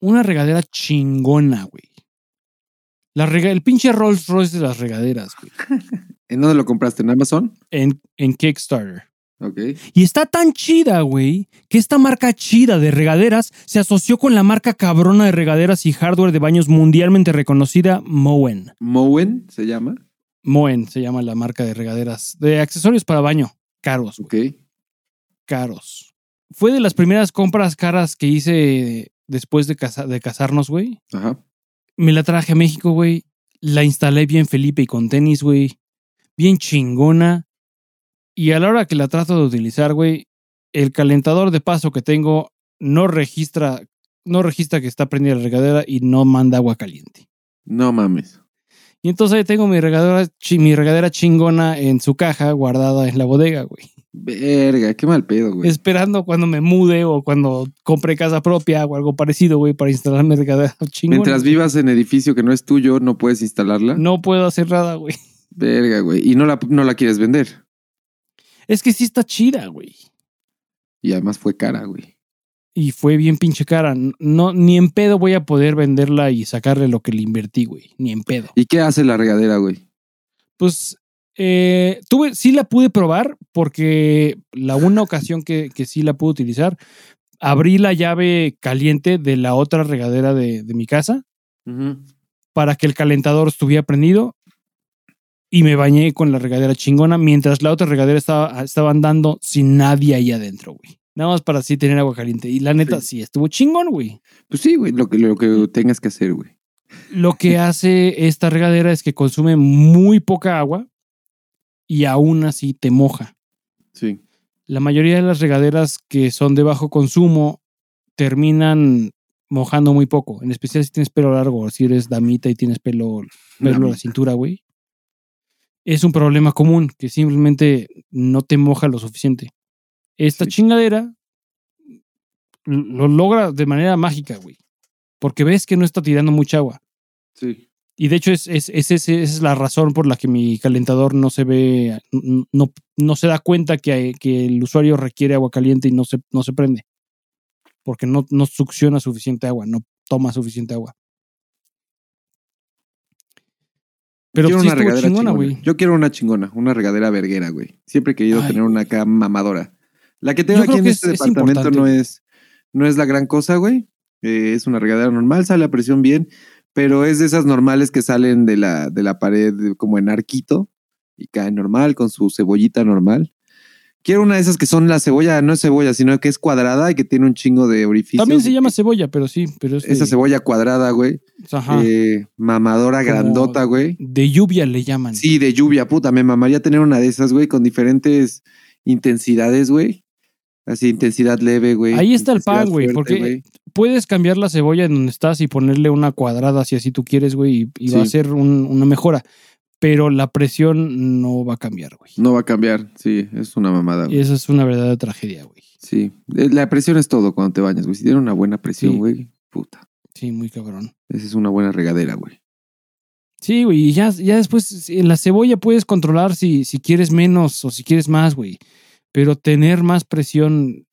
Una regadera chingona, güey. La rega- el pinche Rolls Royce de las regaderas, güey. *laughs* ¿En dónde lo compraste? ¿En Amazon? En, en Kickstarter. Ok. Y está tan chida, güey, que esta marca chida de regaderas se asoció con la marca cabrona de regaderas y hardware de baños mundialmente reconocida Moen. Moen se llama. Moen se llama la marca de regaderas, de accesorios para baño. Caros, güey, Ok. caros. Fue de las primeras compras caras que hice después de, casa- de casarnos, güey. Ajá. Me la traje a México, güey. La instalé bien Felipe y con tenis, güey. Bien chingona. Y a la hora que la trato de utilizar, güey, el calentador de paso que tengo no registra, no registra que está prendida la regadera y no manda agua caliente. No mames. Y entonces ahí tengo mi regadera, mi regadera chingona en su caja guardada en la bodega, güey. Verga, qué mal pedo, güey. Esperando cuando me mude o cuando compre casa propia o algo parecido, güey, para instalar mi regadera *laughs* chingona. Mientras vivas en edificio que no es tuyo, no puedes instalarla. No puedo hacer nada, güey. Verga, güey. Y no la, no la quieres vender. Es que sí está chida, güey. Y además fue cara, güey. Y fue bien pinche cara. No, ni en pedo voy a poder venderla y sacarle lo que le invertí, güey. Ni en pedo. ¿Y qué hace la regadera, güey? Pues eh, tuve, sí la pude probar porque la una ocasión que, que sí la pude utilizar, abrí la llave caliente de la otra regadera de, de mi casa para que el calentador estuviera prendido y me bañé con la regadera chingona mientras la otra regadera estaba, estaba andando sin nadie ahí adentro, güey. Nada más para así tener agua caliente. Y la neta, sí, estuvo chingón, güey. Pues sí, güey, lo que, lo que tengas que hacer, güey. Lo que hace esta regadera es que consume muy poca agua y aún así te moja. Sí. La mayoría de las regaderas que son de bajo consumo terminan mojando muy poco, en especial si tienes pelo largo, si eres damita y tienes pelo, pelo en la cintura, güey. Es un problema común que simplemente no te moja lo suficiente. Esta Sí. chingadera lo logra de manera mágica, güey. Porque ves que no está tirando mucha agua. Sí. Y de hecho, es, es, es- es la razón por la que mi calentador no se ve, no, no se da cuenta que, que el usuario requiere agua caliente y no se, no se prende. Porque no, no succiona suficiente agua, no toma suficiente agua. Pero quiero sí una regadera chingona, güey. Yo quiero una chingona, una regadera verguera, güey. Siempre he querido Ay, tener una acá mamadora. La que tengo aquí en este es- es departamento no es, no es la gran cosa, güey. Eh, es una regadera normal, sale a presión bien, pero es de esas normales que salen de la, de la pared como en arquito y caen normal con su cebollita normal. Quiero una de esas que son la cebolla, no es cebolla, sino que es cuadrada y que tiene un chingo de orificios. También se llama cebolla, pero sí, pero es de, Esa cebolla cuadrada, güey. ajá, eh, mamadora Como- grandota, güey. de lluvia le llaman. Sí, de lluvia, puta. Me mamaría tener una de esas, güey, con diferentes intensidades, güey. Así, intensidad leve, güey. Ahí está el pan, güey, porque puedes cambiar la cebolla en donde estás y ponerle una cuadrada si así tú quieres, güey, y, y va a ser un- una mejora. Pero la presión no va a cambiar, güey. No va a cambiar, sí, es una mamada, Y güey. esa es una verdadera tragedia, güey. Sí, Eh, la presión es todo cuando te bañas, güey. Si tiene una buena presión, Sí. güey, puta. Sí, muy cabrón. Esa es una buena regadera, güey. Sí, güey, y ya, ya después en la cebolla puedes controlar si, si quieres menos o si quieres más, güey. Pero tener más presión,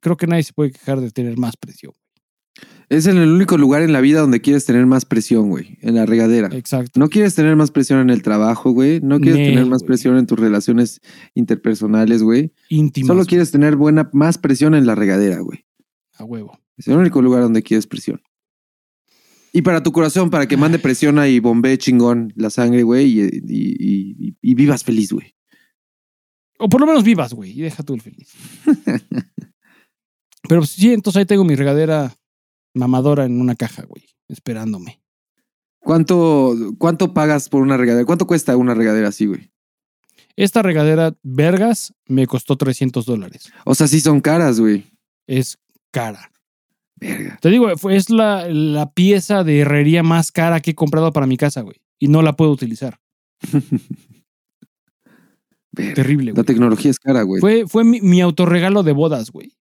creo que nadie se puede quejar de tener más presión. Es en el único lugar en la vida donde quieres tener más presión, güey. En la regadera. Exacto. No quieres tener más presión en el trabajo, güey. No quieres Nel, tener más güey. presión en tus relaciones interpersonales, güey. Íntimas. Solo güey, quieres tener buena, más presión en la regadera, güey. A huevo. Es el único lugar donde quieres presión. Y para tu corazón, para que mande presión y bombee chingón la sangre, güey, y, y- y- y- y vivas feliz, güey. O por lo menos vivas, güey, y deja tú el feliz. *laughs* Pero sí, entonces ahí tengo mi regadera mamadora en una caja, güey, esperándome. ¿Cuánto, ¿Cuánto pagas por una regadera? ¿Cuánto cuesta una regadera así, güey? Esta regadera, vergas, me costó 300 dólares. O sea, sí son caras, güey. Es cara. Verga. Te digo, es la, la pieza de herrería más cara que he comprado para mi casa, güey. Y no la puedo utilizar. *laughs* Verga. Terrible, La güey. tecnología es cara, güey. Fue, fue mi, mi autorregalo de bodas, güey.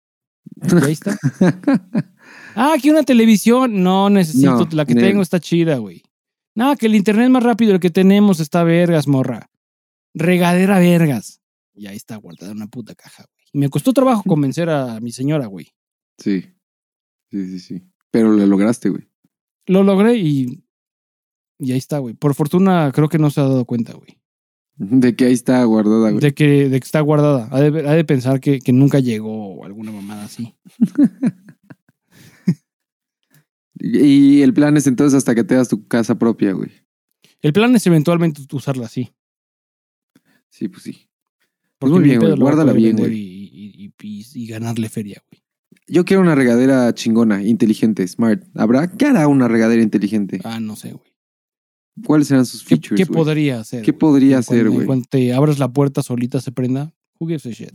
Ahí está. *laughs* Ah, que una televisión. No necesito. No, la que tengo está chida, güey. No, que el internet más rápido, el que tenemos está vergas, morra. Regadera vergas. Y ahí está guardada una puta caja, güey. Me costó trabajo *laughs* convencer a mi señora, güey. Sí. Sí, sí, sí. Pero lo lograste, güey. Lo logré y. Y ahí está, güey. Por fortuna, creo que no se ha dado cuenta, güey. De que ahí está guardada, güey. De que, de que está guardada. Ha de, ha de pensar que, que nunca llegó alguna mamada así. *laughs* Y el plan es entonces hasta que tengas tu casa propia, güey. El plan es eventualmente usarla así. Sí, pues sí. Porque muy bien, güey. Guárdala bien, güey. Y, y- y- y ganarle feria, güey. Yo quiero una regadera chingona, inteligente, smart. ¿Habrá? ¿Qué hará una regadera inteligente? Ah, no sé, güey. ¿Cuáles serán sus ¿Qué, features? qué podría hacer? ¿Qué podría hacer, güey? Cuando te abras la puerta solita se prenda. Who gives a shit?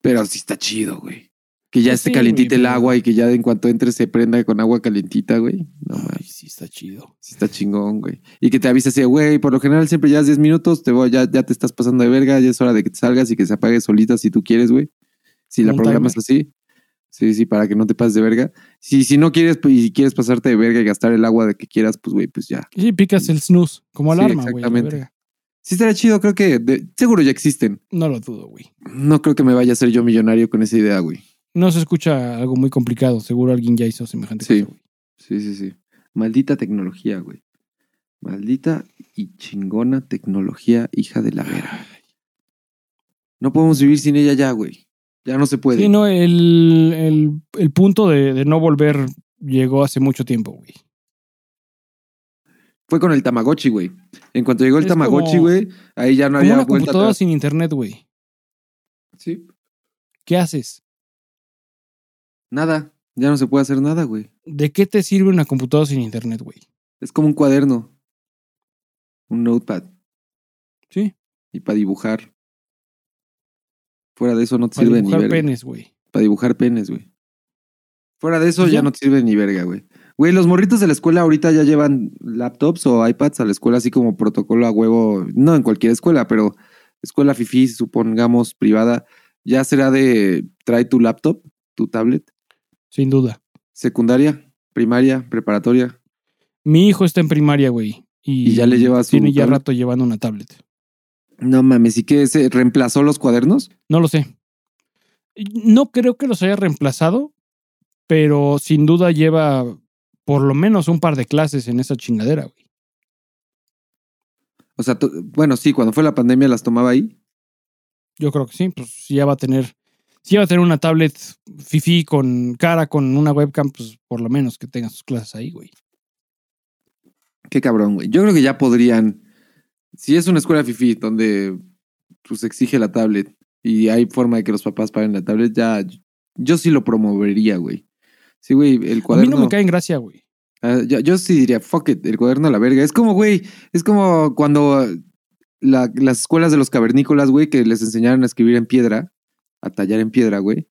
Pero sí está chido, güey. Que ya Pues esté sí, calientita el agua y que ya en cuanto entres se prenda con agua calientita, güey. No Ay, sí, está chido. Sí está chingón, güey. Y que te avise así, güey, por lo general siempre ya es 10 minutos, te voy, ya, ya te estás pasando de verga, ya es hora de que te salgas y que se apague solita si tú quieres, güey. Si la Un programas así. Sí, sí, para que no te pases de verga. Si, si no quieres pues, y quieres pasarte de verga y gastar el agua de que quieras, pues, güey, pues ya. Y sí, picas el snooze, como Sí, alarma, güey. la exactamente. verga. Sí estaría chido, creo que de- seguro ya existen. No lo dudo, güey. No creo que me vaya a ser yo millonario con esa idea, güey. No se escucha algo muy complicado. Seguro alguien ya hizo semejante Sí. cosa. Sí, sí, sí. Maldita tecnología, güey. Maldita y chingona tecnología, hija de la vera. No podemos vivir sin ella ya, güey. Ya no se puede. Sí, no, el, el, el punto de, de no volver llegó hace mucho tiempo, güey. Fue con el Tamagotchi, güey. En cuanto llegó el Es Tamagotchi, como- güey, ahí ya no Como había una vuelta computadora atrás. sin internet, güey. Sí. ¿Qué haces? Nada. Ya no se puede hacer nada, güey. ¿De qué te sirve una computadora sin internet, güey? Es como un cuaderno. Un notepad. Sí. Y para dibujar. Fuera de eso no te Para sirve dibujar ni verga. penes, güey. Para dibujar penes, güey. Fuera de eso Pues ya ya. no te sirve ni verga, güey. Güey, los morritos de la escuela ahorita ya llevan laptops o iPads a la escuela así como protocolo a huevo. No en cualquier escuela, pero escuela fifi, supongamos privada. Ya será de trae tu laptop, tu tablet. Sin duda. Secundaria, primaria, preparatoria. Mi hijo está en primaria, güey. Y, Y ya le lleva su Tiene ya tablet. rato llevando una tablet. No mames, ¿y qué? ¿Se reemplazó los cuadernos? No lo sé. No creo que los haya reemplazado, pero sin duda lleva por lo menos un par de clases en esa chingadera, güey. O sea, bueno, sí, cuando fue la pandemia las tomaba ahí. Yo creo que sí, pues ya va a tener, si ya va a tener una tablet fifi con cara, con una webcam, pues por lo menos que tenga sus clases ahí, güey. Qué cabrón, güey. Yo creo que ya podrían. Si es una escuela fifi donde pues exige la tablet y hay forma de que los papás paguen la tablet, ya yo sí lo promovería, güey. Sí, güey, el A mí cuaderno. no me cae en gracia, güey. Ah, yo, yo sí diría, fuck it, el cuaderno a la verga. Es como, güey, es como cuando la- las escuelas de los cavernícolas, güey, que les enseñaron a escribir en piedra, a tallar en piedra, güey.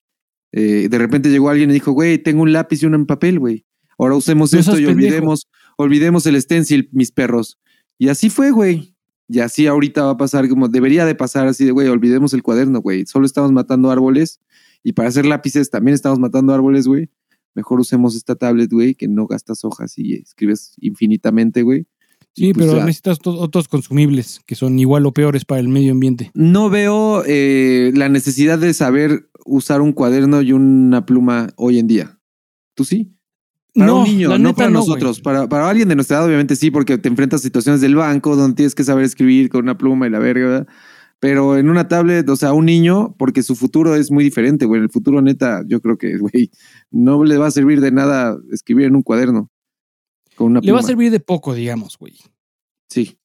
Eh, de repente llegó alguien y dijo, güey, tengo un lápiz y uno en papel, güey. Ahora usemos esto y pendejo. olvidemos, olvidemos el stencil, mis perros. Y así fue, güey. Y así ahorita va a pasar como debería de pasar así de, güey, olvidemos el cuaderno, güey. Solo estamos matando árboles y para hacer lápices también estamos matando árboles, güey. Mejor usemos esta tablet, güey, que no gastas hojas y escribes infinitamente, güey. Sí, pues, pero necesitas otros consumibles que son igual o peores para el medio ambiente. No veo eh, la necesidad de saber usar un cuaderno y una pluma hoy en día. ¿Tú sí? Para no, un niño, no neta para no, nosotros. Para, para alguien de nuestra edad, obviamente sí, porque te enfrentas a situaciones del banco donde tienes que saber escribir con una pluma y la verga, ¿verdad? Pero en una tablet, o sea, un niño, porque su futuro es muy diferente, güey. El futuro, neta, yo creo que, *laughs* güey, no le va a servir de nada escribir en un cuaderno con una Le va a servir de poco, digamos, güey. Sí.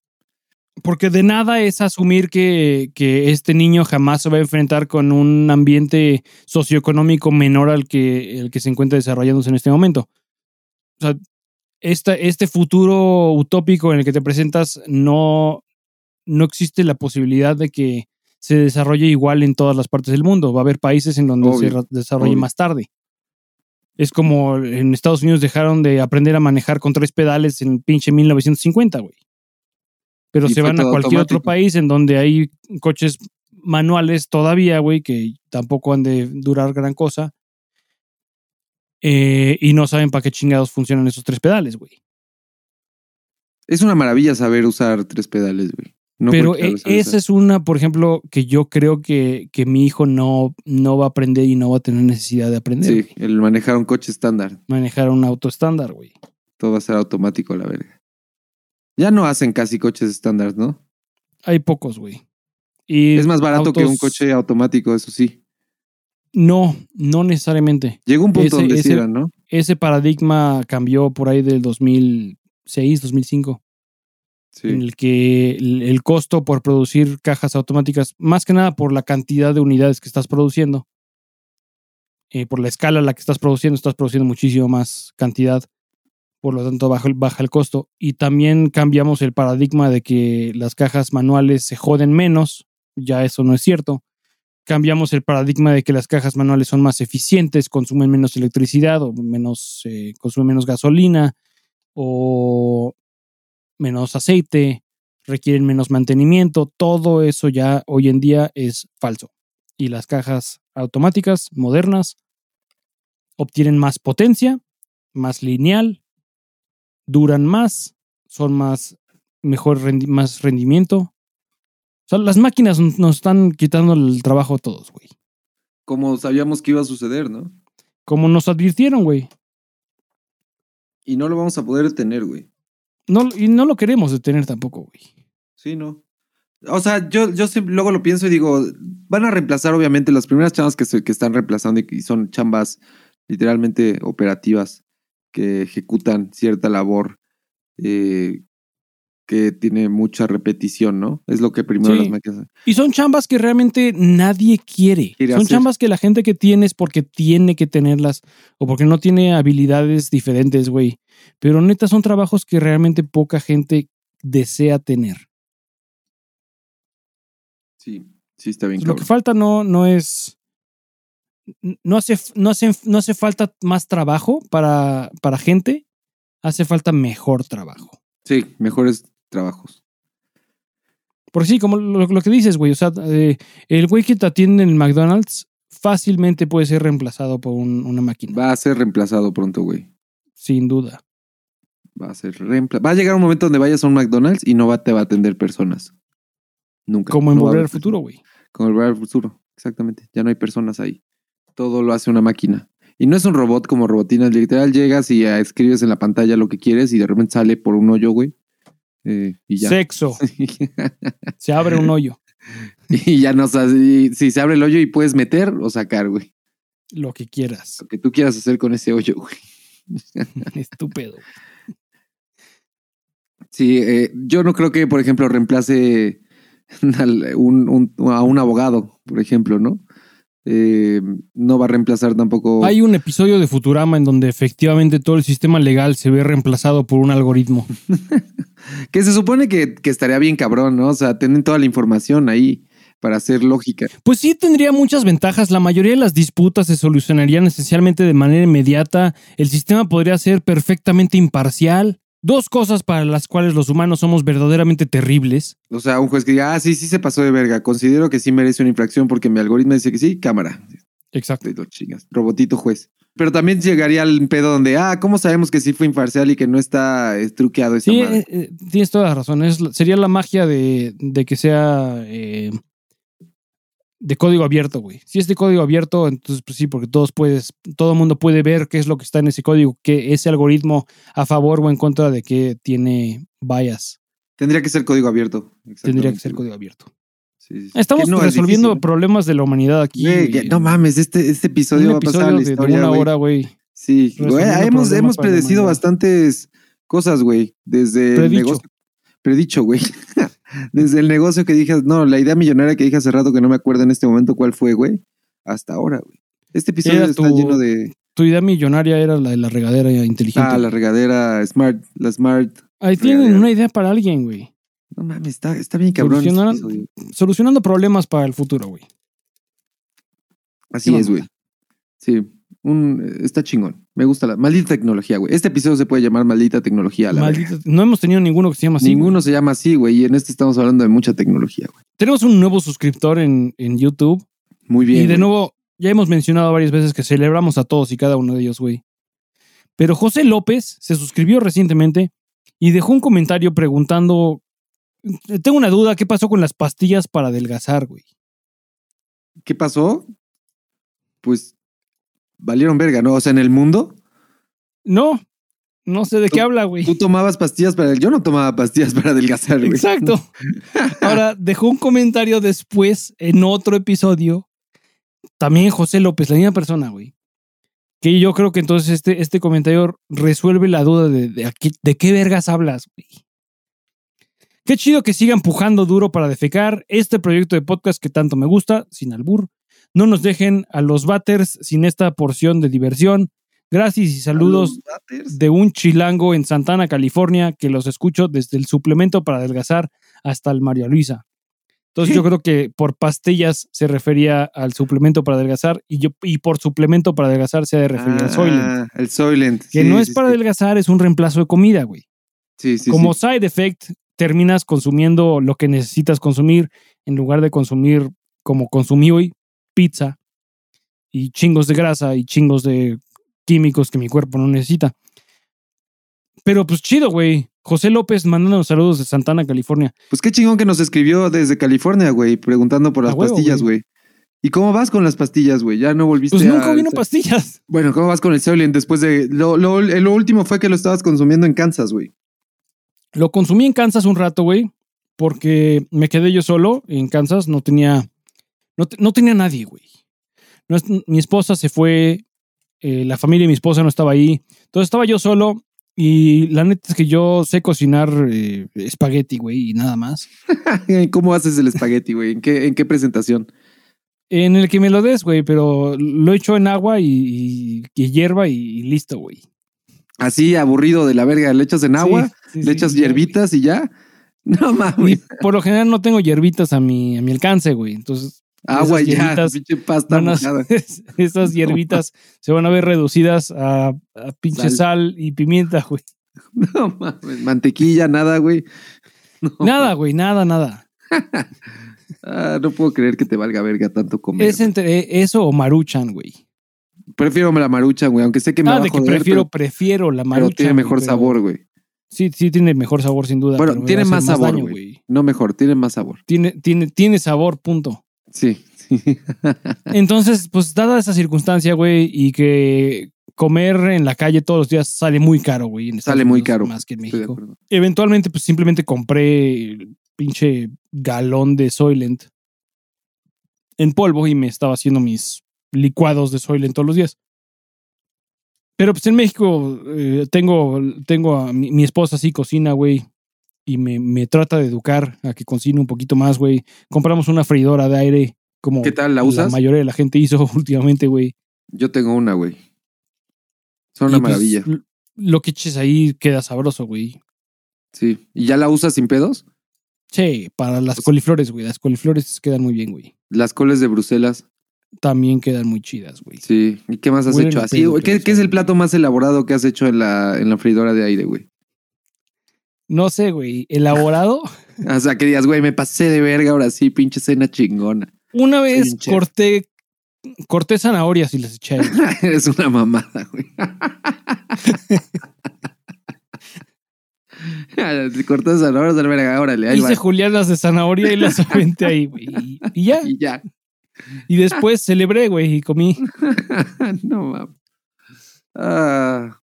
Porque de nada es asumir que, que este niño jamás se va a enfrentar con un ambiente socioeconómico menor al que, el que se encuentra desarrollándose en este momento. O sea, esta, este futuro utópico en el que te presentas no, no existe la posibilidad de que se desarrolle igual en todas las partes del mundo. Va a haber países en donde Obvio, se desarrolle obvio. más tarde. Es como en Estados Unidos dejaron de aprender a manejar con tres pedales en pinche 1950, güey. Pero Y se van a cualquier otro país en donde hay coches manuales todavía, güey, que tampoco han de durar gran cosa. Eh, y no saben para qué chingados funcionan esos tres pedales, güey. Es una maravilla saber usar tres pedales, güey. No Pero e- esa es una, por ejemplo, que yo creo que, que mi hijo no, no va a aprender y no va a tener necesidad de aprender. Sí, güey. el manejar un coche estándar. Manejar un auto estándar, güey. Todo va a ser automático, la verga. Ya no hacen casi coches estándar, ¿no? Hay pocos, güey. Y Es más barato que un coche automático, eso sí. No, no necesariamente. Llegó un punto Ese- donde sí ese- ¿no? Ese paradigma cambió por ahí del 2006, 2005. En el que el, costo por producir cajas automáticas, más que nada por la cantidad de unidades que estás produciendo, eh, por la escala a la que estás produciendo, estás produciendo muchísimo más cantidad, por lo tanto baja, el- baja el costo. Y también cambiamos el paradigma de que las cajas manuales se joden menos, ya eso no es cierto. Cambiamos el paradigma de que las cajas manuales son más eficientes, consumen menos electricidad o menos, eh, consumen menos gasolina o menos aceite, requieren menos mantenimiento, todo eso ya hoy en día es falso. Y las cajas automáticas modernas obtienen más potencia, más lineal, duran más, son más mejor rendi- más rendimiento. O sea, las máquinas nos están quitando el trabajo a todos, güey. Como sabíamos que iba a suceder, ¿no? Como nos advirtieron, güey. Y no lo vamos a poder detener, güey. No, y no lo queremos detener tampoco, güey. Sí, no. O sea, yo, yo siempre- luego lo pienso y digo, van a reemplazar obviamente las primeras chambas que, se- que están reemplazando y son chambas literalmente operativas que ejecutan cierta labor eh, que tiene mucha repetición, ¿no? Es lo que primero Sí. las máquinas. Y son chambas que realmente nadie quiere. Quiere son hacer. chambas que la gente que tiene es porque tiene que tenerlas o porque no tiene habilidades diferentes, güey. Pero neta son trabajos que realmente poca gente desea tener. Sí, sí está bien. Lo que falta no, no es. No hace, no, hace, no hace falta más trabajo para, para gente, hace falta mejor trabajo. Sí, mejores trabajos. Porque sí, como lo, lo que dices, güey, o sea, eh, el güey que te atiende en el McDonald's fácilmente puede ser reemplazado por un- una máquina, Va a ser reemplazado pronto, güey. sin duda. Va a ser reemplazado. Va a llegar un momento donde vayas a un McDonald's y no va, te va a atender personas. Nunca. Como en No Volver al Futuro, güey. Como en Volver al Futuro. Exactamente. Ya no hay personas ahí. Todo lo hace una máquina. Y no es un robot como robotina. Literal, llegas y escribes en la pantalla lo que quieres y de repente sale por un hoyo, güey. Eh, y ya. Sexo, *laughs* se abre un hoyo, y ya no sabes si, si se abre el hoyo y puedes meter o sacar, güey. lo que quieras. Lo que tú quieras hacer con ese hoyo, güey. *laughs* Estúpido. Sí, eh, yo no creo que, por ejemplo, reemplace *laughs* al- un- un- a un abogado, por ejemplo, ¿no? Eh, no va a reemplazar tampoco. Hay un episodio de Futurama en donde efectivamente todo el sistema legal se ve reemplazado por un algoritmo. *laughs* Que se supone que, que estaría bien cabrón, ¿no? O sea, tienen toda la información ahí para hacer lógica. Pues sí tendría muchas ventajas. La mayoría de las disputas se solucionarían esencialmente de manera inmediata. El sistema podría ser perfectamente imparcial. Dos cosas para las cuales los humanos somos verdaderamente terribles. O sea, un juez que diga, ah, sí, sí se pasó de verga. Considero que sí merece una infracción porque mi algoritmo dice que sí, cámara. Exacto. Lo chingas. Robotito juez. Pero también llegaría al pedo donde, ah, ¿cómo sabemos que sí fue imparcial y que no está eh, truqueado esa Sí, madre? eh, eh, tienes toda la razón. Es, sería la magia de, de que sea eh, de código abierto, güey. Si es de código abierto, entonces pues sí, porque todos puedes, todo el mundo puede ver qué es lo que está en ese código, que ese algoritmo a favor o en contra de que tiene bias. Tendría que ser código abierto. Tendría que ser código abierto. Sí, sí, sí. Estamos es resolviendo difícil, problemas de la humanidad aquí. ¿no? Güey, güey. ya- no mames, este, este episodio Un va a pasar a episodio la de, de historia, una güey. hora, güey. Sí, güey, hemos, hemos predecido bastantes cosas, güey. Desde el negocio. Predicho, güey. *laughs* Desde el negocio que dije, no, la idea millonaria que dije hace rato que no me acuerdo en este momento cuál fue, güey. Hasta ahora, güey. Este episodio está lleno de. Tu idea millonaria era la de la regadera inteligente. Ah, la regadera Smart, la Smart. Ahí tienen una idea para alguien, güey. No mames, está, está bien cabrón. este. Solucionando problemas para el futuro, güey. Así es, güey. Sí, un, está chingón. Me gusta la maldita tecnología, güey. Este episodio se puede llamar maldita tecnología. La. Maldita- no hemos tenido ninguno que se llama así. Ninguno se llama así, güey. Y en este estamos hablando de mucha tecnología, güey. Tenemos un nuevo suscriptor en, en YouTube. Muy bien. y de güey. nuevo, ya hemos mencionado varias veces que celebramos a todos y cada uno de ellos, güey. Pero José López se suscribió recientemente y dejó un comentario preguntando. Tengo una duda, ¿qué pasó con las pastillas para adelgazar, güey? ¿Qué pasó? Pues valieron verga, ¿no? O sea, en el mundo, No, no sé de qué habla, güey. tú tomabas pastillas para. Yo no tomaba pastillas para adelgazar, güey. Exacto. *laughs* Ahora dejó un comentario después en otro episodio. También José López, la misma persona, güey. Que yo creo que entonces este, este comentario resuelve la duda de, de, a qué- de qué vergas hablas, güey. Qué chido que siga empujando duro para defecar este proyecto de podcast que tanto me gusta, sin albur. No nos dejen a los batters sin esta porción de diversión. Gracias y saludos de un chilango en Santana, California, que los escucho desde el suplemento para adelgazar hasta el María Luisa. Entonces yo *laughs* creo que por pastillas se refería al suplemento para adelgazar y, yo, y por suplemento para adelgazar se ha de referir al Soylent. Ah, el Soylent. Que Sí, no es sí, para sí. adelgazar, es un reemplazo de comida, güey. Sí, sí, Como side effect, terminas consumiendo lo que necesitas consumir en lugar de consumir como consumí hoy, pizza y chingos de grasa y chingos de químicos que mi cuerpo no necesita. Pero pues chido, güey. José López mandándonos saludos de Santana, California. Pues qué chingón que nos escribió desde California, güey, preguntando por las huevo, pastillas, güey. ¿Y cómo vas con las pastillas, güey? Ya no volviste Pues a... nunca vino pastillas. *laughs* Bueno, ¿cómo vas con el Soylent después de... Lo, lo, lo último fue que lo estabas consumiendo en Kansas, güey. Lo consumí en Kansas un rato, güey, porque me quedé yo solo en Kansas. No tenía, no, no tenía nadie, güey. No mi esposa se fue, eh, la familia de mi esposa no estaba ahí. Entonces estaba yo solo Y la neta es que yo sé cocinar eh, espagueti, güey, y nada más. *laughs* ¿Cómo haces el espagueti, güey? ¿En qué, ¿En qué presentación? En el que me lo des, güey, pero lo echo en agua y, y hierba y, listo, güey. Así, aburrido de la verga, le echas en agua, le echas hierbitas y ya. *laughs* No mames. por lo general no tengo hierbitas a mi, a mi alcance, güey. Entonces. Agua ya, pinche pasta. *laughs* esas hierbitas se van a ver reducidas a, pinche sal. y pimienta, güey. *laughs* No mames, mantequilla, nada, güey. *laughs* nada, güey, nada, nada. ah, no puedo creer que te valga verga tanto comer. Es entre eso o maruchan, güey. Prefiero la maruchan, güey, aunque sé que me ah, va a que prefiero, prefiero la maruchan. Pero tiene mejor sabor, güey. Sí, sí tiene mejor sabor sin duda. Bueno, tiene más sabor, güey. No mejor, tiene más sabor. Tiene, tiene, tiene sabor, punto. Sí. *laughs* Entonces, pues dada esa circunstancia, güey, y que comer en la calle todos los días sale muy caro, güey. Sale muy caro. Más que en México. Eventualmente, pues simplemente compré el pinche galón de Soylent en polvo y me estaba haciendo mis licuados de Soylent todos los días. Pero pues en México eh, tengo, tengo a mi, esposa así cocina, güey, y me, me, trata de educar a que cocine un poquito más, güey. Compramos una freidora de aire como ¿Qué tal? ¿La usas? La mayoría de la gente hizo *laughs* últimamente, güey. Yo tengo una, güey. Son una pues, maravilla. Lo que eches ahí queda sabroso, güey. Sí. ¿Y ya la usas sin pedos? Sí, para las pues coliflores, güey. Las coliflores quedan muy bien, güey. Las coles de Bruselas también quedan muy chidas, güey. Sí. ¿Y qué más has hecho así? ¿Qué, es el plato más elaborado que has hecho en la, en la freidora de aire, güey? No sé, güey. ¿Elaborado? *laughs* o sea, que digas, güey, me pasé de verga ahora sí, pinche cena chingona. Una vez corté, corté zanahorias y las eché ahí. *laughs* Eres una mamada, güey. *laughs* Corté zanahorias de verga, órale. Hice julianas de zanahoria y las aventé ahí, güey. Y ya. Y ya. Y después celebré, güey, y comí. no mames. Ah.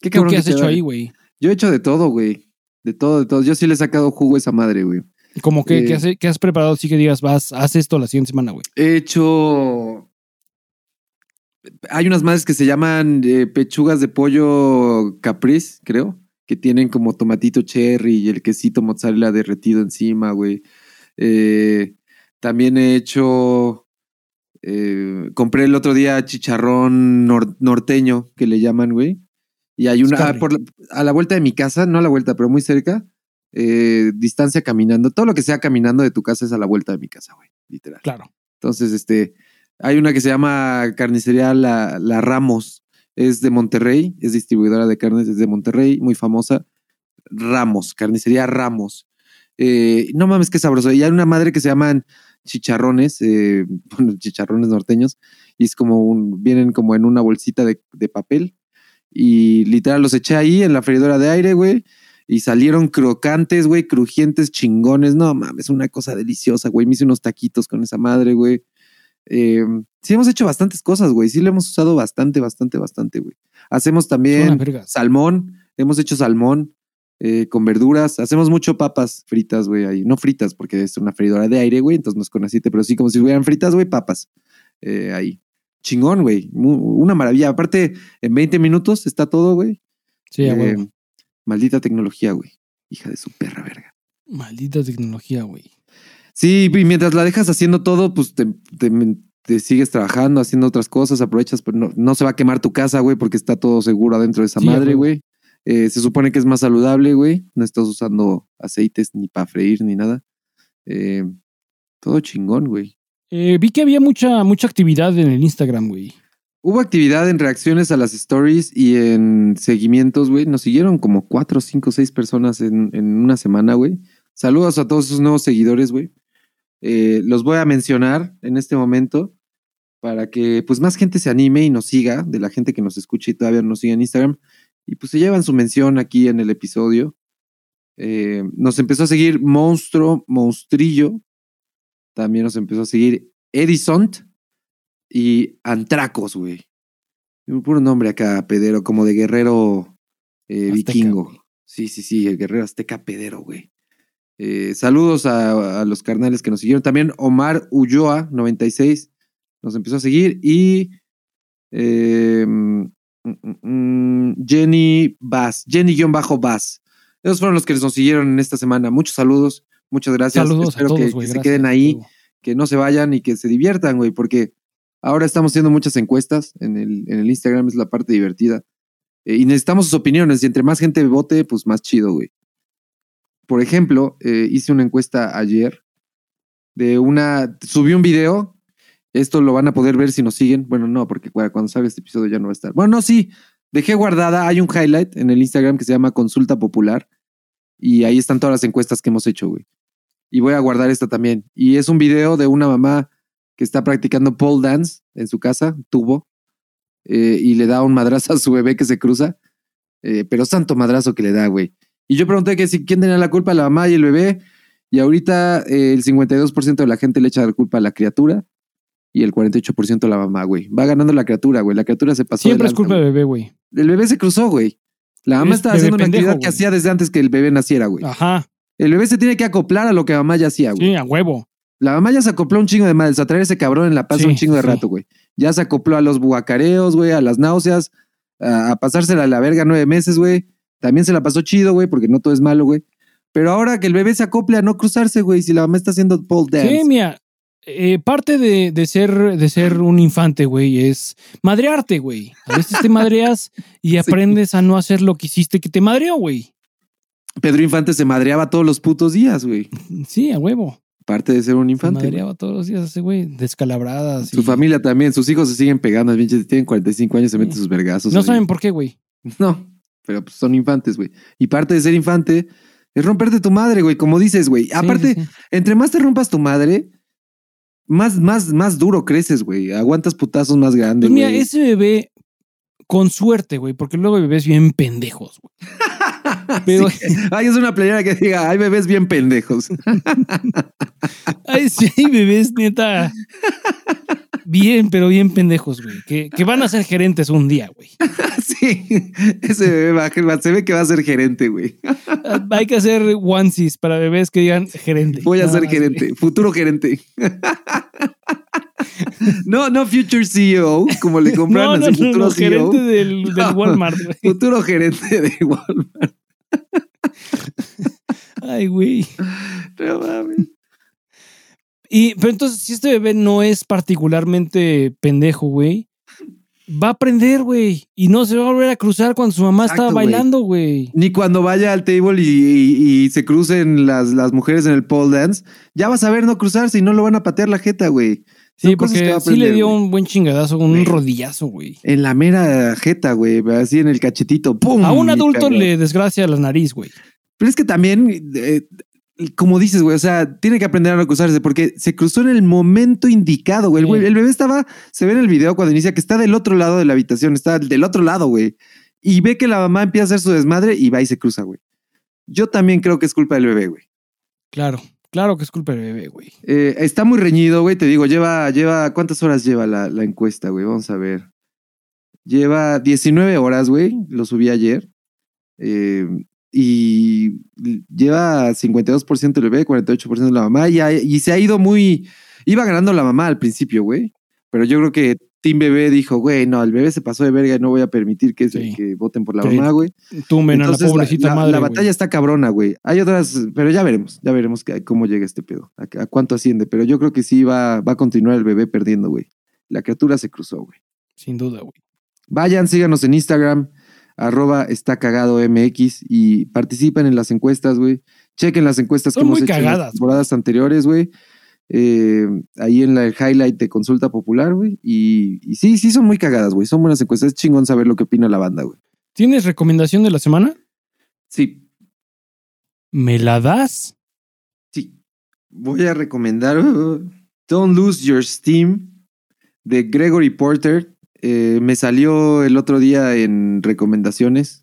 ¿Qué, ¿Qué has hecho ahí, güey? Yo he hecho de todo, güey. De todo, de todo. Yo sí le he sacado jugo a esa madre, güey. Como que, eh, ¿qué, has, preparado? Sí que digas, vas, haz esto la siguiente semana, güey. He hecho. Hay unas madres que se llaman eh, pechugas de pollo capriz, creo, que tienen como tomatito cherry y el quesito mozzarella derretido encima, güey. Eh, también he hecho. Compré el otro día chicharrón norteño, que le llaman, güey. Y hay una. Ah, a la vuelta de mi casa, no a la vuelta, pero muy cerca. Eh, distancia caminando. Todo lo que sea caminando de tu casa es a la vuelta de mi casa, güey. Literal. Claro. Entonces, este. Hay una que se llama Carnicería La, la Ramos. Es de Monterrey. Es distribuidora de carnes. Es de Monterrey. Muy famosa. Ramos. Carnicería Ramos. Eh, no mames, qué sabroso. Y hay una madre que se llaman chicharrones, eh, *laughs* bueno, chicharrones norteños, y es como un, vienen como en una bolsita de, papel, y literal los eché ahí en la freidora de aire, güey, y salieron crocantes, güey, crujientes, chingones, no mames, una cosa deliciosa, güey, me hice unos taquitos con esa madre, güey. Eh, sí, hemos hecho bastantes cosas, güey, sí le hemos usado bastante, bastante, bastante, güey. Hacemos también salmón, hemos hecho salmón, eh, con verduras. Hacemos mucho papas fritas, güey, ahí. No fritas, porque es una freidora de aire, güey, entonces no es con aceite, pero sí como si fueran fritas, güey, papas. Eh, ahí. Chingón, güey. Una maravilla. Aparte, en 20 minutos está todo, güey. Sí, güey. Eh, maldita tecnología, güey. Hija de su perra verga. Maldita tecnología, güey. Sí, y mientras la dejas haciendo todo, pues te, sigues trabajando, haciendo otras cosas, aprovechas, pero no, no, se va a quemar tu casa, güey, porque está todo seguro adentro de esa madre, güey. Eh, se supone que es más saludable, güey. No estás usando aceites ni para freír ni nada. Eh, todo chingón, güey. Eh, vi que había mucha, mucha actividad en el Instagram, güey. Hubo actividad en reacciones a las stories y en seguimientos, güey. Nos siguieron como cuatro, cinco, seis personas en, una semana, güey. Saludos a todos esos nuevos seguidores, güey. los voy a mencionar en este momento para que pues más gente se anime y nos siga, de la gente que nos escucha y todavía nos sigue en Instagram. Y pues se llevan su mención aquí en el episodio. Eh, nos empezó a seguir Monstruo, Monstrillo. También nos empezó a seguir Edison y Antracos, güey. Un puro nombre acá, pedero, como de guerrero eh, vikingo. Sí, sí, sí, el guerrero azteca pedero, güey. Eh, saludos a, los carnales que nos siguieron. También Omar Ulloa, 96, nos empezó a seguir. Y mm, mm, Jenny Bass, Jenny-Bass. Esos fueron los que nos siguieron en esta semana. Muchos saludos, muchas gracias. Saludos Espero a todos, que, que se queden ahí, que no se vayan y que se diviertan, güey, porque ahora estamos haciendo muchas encuestas en el, en el Instagram, es la parte divertida. Eh, y necesitamos sus opiniones, y entre más gente vote, pues más chido, güey. Por ejemplo, eh, hice una encuesta ayer de una. Subí un video. Esto lo van a poder ver si nos siguen. Bueno, no, porque cu- cuando salga este episodio ya no va a estar. Bueno, no, sí. Dejé guardada. Hay un highlight en el Instagram que se llama Consulta Popular. Y ahí están todas las encuestas que hemos hecho, güey. Y voy a guardar esta también. Y es un video de una mamá que está practicando pole dance en su casa, tubo, eh, y le da un madrazo a su bebé que se cruza. Eh, pero santo madrazo que le da, güey. Y yo pregunté que si quién tenía la culpa, la mamá y el bebé. Y ahorita eh, el 52% de la gente le echa la culpa a la criatura y el 48% a la mamá, güey. Va ganando la criatura, güey. La criatura se pasó. Siempre es culpa del bebé, güey. El bebé se cruzó, güey. La mamá Es estaba haciendo una pendejo, actividad que hacía desde antes que el bebé naciera, güey. Ajá. El bebé se tiene que acoplar a lo que mamá ya hacía, güey. Sí, a huevo. La mamá ya se acopló un chingo de madres, a traer ese cabrón en la Sí, un chingo de sí. rato, güey. Ya se acopló a los buacareos, güey, a las náuseas, a, a pasársela a la verga nueve meses, güey. También se la pasó chido, güey, porque no todo es malo, güey. Pero ahora que el bebé se acople a no cruzarse, güey, si la mamá está haciendo pole dance. Sí, mira. eh, parte de, de ser, de ser un infante, güey, es madrearte, güey. A veces te madreas y *laughs* aprendes a no hacer lo que hiciste que te madreó, güey. Pedro Infante se madreaba todos los putos días, güey. Sí, a huevo. Parte de ser un Se infante. güey. madreaba todos los días ese güey, descalabradas. Su y- familia también, sus hijos se siguen pegando, pinches, tienen 45 años, se meten sus vergazos. No ahí. saben por qué, güey. No, pero pues son infantes, güey. Y parte de ser infante es romperte tu madre, güey, como dices, güey. Sí, Aparte, sí. entre más te rompas tu madre, más, más, más duro creces, güey. Aguantas putazos más grandes, Pues mira, güey. ese bebé, con suerte, güey, porque luego hay bebés bien pendejos, güey. *laughs* Pero Sí. *laughs* Ay, es una playera que diga, hay bebés bien pendejos. *laughs* ay, sí hay bebés, neta. Bien, pero bien pendejos, güey. Que, que van a ser gerentes un día, güey. *laughs* sí, ese bebé va, se ve que va a ser gerente, güey. Hay que hacer onesies para bebés que digan gerente. Voy a Nada ser más, gerente, futuro gerente. *laughs* no, no future CEO, como le *laughs* compraron No, a su no, futuro no, CEO. gerente del. *laughs* Walmart, güey. Futuro gerente de Walmart. Ay, güey. No mames. Y, pero entonces, si este bebé no es particularmente pendejo, güey, va a aprender, güey. Y no se va a volver a cruzar cuando su mamá Exacto, estaba bailando, güey. Ni cuando vaya al table y, y- y se crucen las, las mujeres en el pole dance, ya vas a ver no cruzarse y no lo van a patear la jeta, güey. Sí, porque sí le dio un buen chingadazo, un Güey. rodillazo, güey. En la mera jeta, güey, así en el cachetito, ¡pum! A un adulto le desgracia la nariz, güey. Pero es que también, eh, como dices, güey, o sea, tiene que aprender a no cruzarse porque se cruzó en el momento indicado, güey. El, Sí. güey- el bebé estaba, se ve en el video cuando inicia que está del otro lado de la habitación, está del otro lado, güey. Y ve que la mamá empieza a hacer su desmadre y va y se cruza, güey. Yo también creo que es culpa del bebé, güey. Claro, claro que es culpa del bebé, güey. Eh, está muy reñido, güey. Te digo, lleva, lleva, ¿cuántas horas lleva la, encuesta, güey? Vamos a ver. Lleva 19 horas, güey. Lo subí ayer. Eh, y lleva 52% el bebé, 48% la mamá. Y, y se ha ido muy. Iba ganando la mamá al principio, güey. Pero yo creo que Team Bebé dijo, güey, no, el bebé se pasó de verga y no voy a permitir que, Sí. que voten por la Sí. mamá, güey. Tumben a la pobrecita la, madre. la güey. batalla está cabrona, güey. Hay otras, pero ya veremos, ya veremos que- cómo llega este pedo, a, a cuánto asciende. Pero yo creo que sí va, va a continuar el bebé perdiendo, güey. La criatura se cruzó, güey. Sin duda, güey. Vayan, síganos en Instagram, arroba está cagado MX y participen en las encuestas, güey. Chequen las encuestas Son que hemos hecho en las cagadas, temporadas anteriores, güey. Eh, ahí en la, el highlight de consulta popular, güey. Y, y sí, sí son muy cagadas, güey. Son buenas encuestas. Es chingón saber lo que opina la banda, güey. ¿Tienes recomendación de la semana? Sí, ¿Me la das? Sí. Voy a recomendar uh, Don't Lose Your Steam de Gregory Porter. Eh, me salió el otro día en recomendaciones.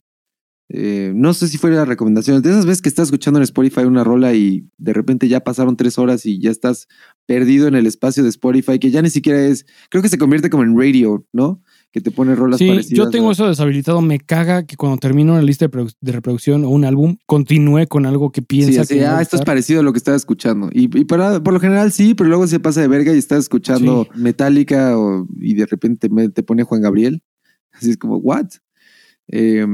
Eh, no sé si fuera recomendaciones. De esas veces que estás escuchando en Spotify una rola y de repente ya pasaron tres horas y ya estás perdido en el espacio de Spotify, que ya ni siquiera es. Creo que se convierte como en radio, ¿no? Que te pone rolas Sí, parecidas. yo tengo a- eso deshabilitado. Me caga que cuando termino una lista de, produ- de reproducción o un álbum, continúe con algo que Sí, piensa así, que. a ah, esto es parecido a lo que estaba escuchando. Y, y para- por lo general sí, pero luego se pasa de verga y estás escuchando Metallica o- y de repente me- te pone Juan Gabriel. Así es como, ¿what? Eh,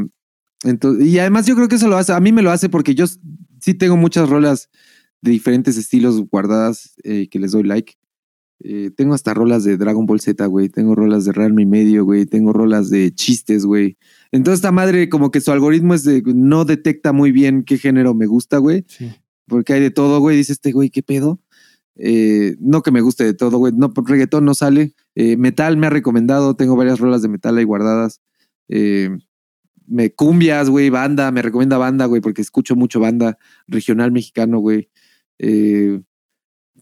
entonces, y además yo creo que eso lo hace, a mí me lo hace porque yo sí tengo muchas rolas de diferentes estilos guardadas eh, que les doy like. Eh, tengo hasta rolas de Dragon Ball Z, güey. Tengo rolas de Realme y medio, güey. Tengo rolas de chistes, güey. Entonces esta madre como que su algoritmo es de, no detecta muy bien qué género me gusta, güey. Sí. Porque hay de todo, güey. Dice este güey, ¿qué pedo? Eh, no que me guste de todo, güey. No, reggaetón no sale. Eh, metal me ha recomendado. Tengo varias rolas de metal ahí guardadas. Eh, me cumbias, güey, banda. Me recomienda banda, güey, porque escucho mucho banda regional mexicano, güey. Eh,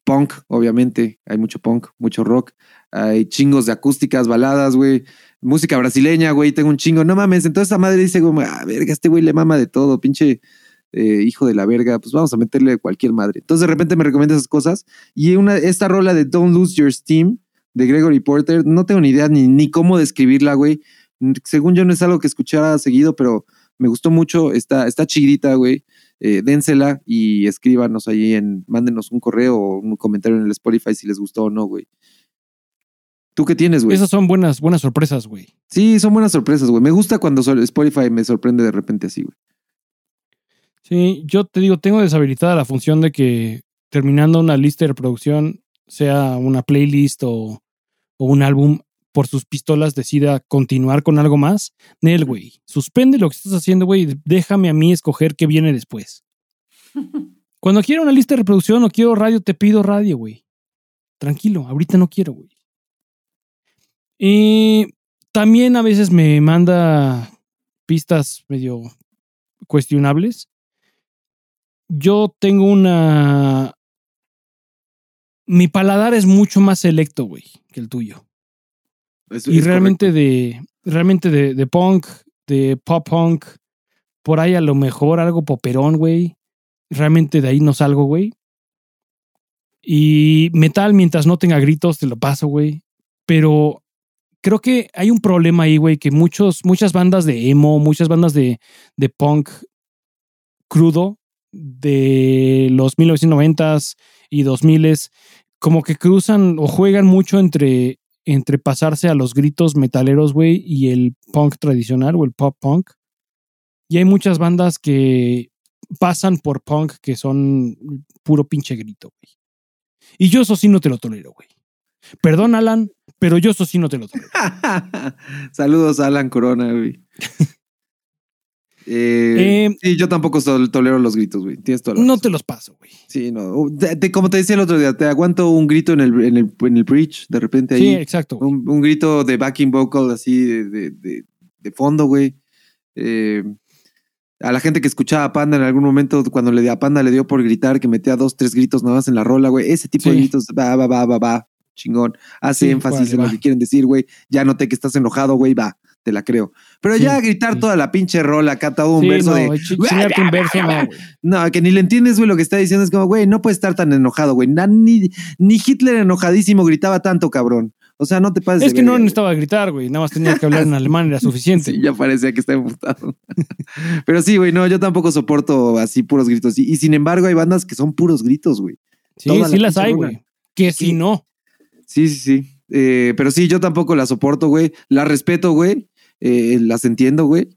punk, obviamente. Hay mucho punk, mucho rock. Hay chingos de acústicas, baladas, güey. Música brasileña, güey. Tengo un chingo. No mames. Entonces esa madre dice, como, ah, verga, este güey le mama de todo, pinche eh, hijo de la verga. Pues vamos a meterle cualquier madre. Entonces de repente me recomienda esas cosas. Y una, esta rola de Don't Lose Your Steam de Gregory Porter, no tengo ni idea ni, ni cómo describirla, güey. Según yo no es algo que escuchara seguido, pero me gustó mucho. Está, está chidita, güey. Eh, dénsela y escríbanos ahí en, mándenos un correo o un comentario en el Spotify si les gustó o no, güey. ¿Tú qué tienes, güey? Esas son buenas, buenas sorpresas, güey. Sí, son buenas sorpresas, güey. Me gusta cuando Spotify me sorprende de repente así, güey. Sí, yo te digo, tengo deshabilitada la función de que terminando una lista de reproducción, sea una playlist o, o un álbum, por sus pistolas decida continuar con algo más. Nel, güey, suspende lo que estás haciendo, güey, déjame a mí escoger qué viene después. *laughs* Cuando quiero una lista de reproducción o quiero radio, te pido radio, güey. Tranquilo, ahorita no quiero, güey. Y también a veces me manda pistas medio cuestionables. Yo tengo una... Mi paladar es mucho más selecto, güey, que el tuyo. Es- Y es realmente de, realmente de, de punk, de pop punk, por ahí a lo mejor algo poperón, güey. Realmente de ahí no salgo, güey. Y metal, mientras no tenga gritos, te lo paso, güey. Pero creo que hay un problema ahí, güey, que muchos, muchas bandas de emo, muchas bandas de, de punk crudo de los 1990s y 2000s, como que cruzan o juegan mucho entre, entre pasarse a los gritos metaleros, güey, y el punk tradicional o el pop punk. Y hay muchas bandas que pasan por punk que son puro pinche grito, güey. Y yo eso sí no te lo tolero, güey. Perdón, Alan, pero yo eso sí no te lo tolero. *laughs* Saludos Alan Corona, güey. *laughs* Eh, Eh, sí, yo tampoco tolero los gritos, güey. Tienes toda la No razón. te los paso, güey. Sí, no. Te- te- como te decía el otro día, te aguanto un grito en el, en el, en el bridge, de repente Sí, ahí. exacto. güey. un, un grito de backing vocal así de, de, de- de fondo, güey. Eh, a la gente que escuchaba a Panda en algún momento, cuando le dio a Panda, le dio por gritar, que metía dos, tres gritos nada más en la rola, güey. Ese tipo de Sí. gritos, va, va, va, va, va, chingón. Hace Sí, énfasis en lo que quieren decir, güey. Ya noté que estás enojado, güey, va, te la creo. Pero Sí, ya gritar sí. toda la pinche rola, acá todo un Sí, verso no, de. un verso, no, que ni le entiendes, güey, lo que está diciendo es como, güey, no puedes estar tan enojado, güey. Ni, ni Hitler enojadísimo gritaba tanto, cabrón. O sea, no te pases. Es que no necesitaba gritar, güey. Nada más tenía que hablar en *laughs* alemán, era suficiente. Sí, ya parecía que está emputado. *laughs* Pero sí, güey, no, yo tampoco soporto así puros gritos. Y, y sin embargo, hay bandas que son puros gritos, güey. Sí, toda sí la las hay, güey. Que Sí. si no. Sí, sí, sí. Eh, pero sí, yo tampoco las soporto, güey. Las respeto, güey. Eh, las entiendo, güey.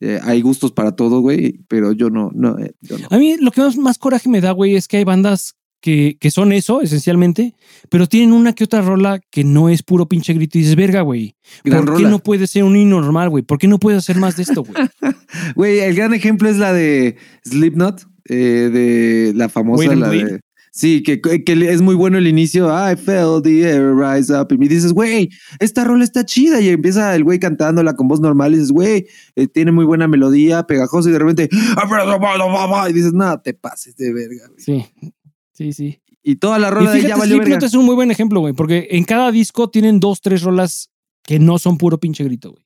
Eh, hay gustos para todo, güey. Pero yo no, no, eh, yo no. A mí lo que más, más coraje me da, güey, es que hay bandas que, que son eso, esencialmente, pero tienen una que otra rola que no es puro pinche grito y dices, verga, güey. Gran ¿Por qué rola. no puede ser un himno normal, güey? ¿Por qué no puedes hacer más de esto, güey? *laughs* Güey, el gran ejemplo es la de Slipknot, eh, de la famosa, la de. Sí, que, que es muy bueno el inicio. I felt the air rise up. Y me dices, güey, esta rola está chida. Y empieza el güey cantándola con voz normal. Y dices, güey, eh, tiene muy buena melodía, pegajosa. Y de repente, y dices, no, te pases de verga. güey". Sí, sí, sí. Y toda la Y rola de ya fíjate, valió verga. es un muy buen ejemplo, güey, porque en cada disco tienen dos, tres rolas que no son puro pinche grito, güey.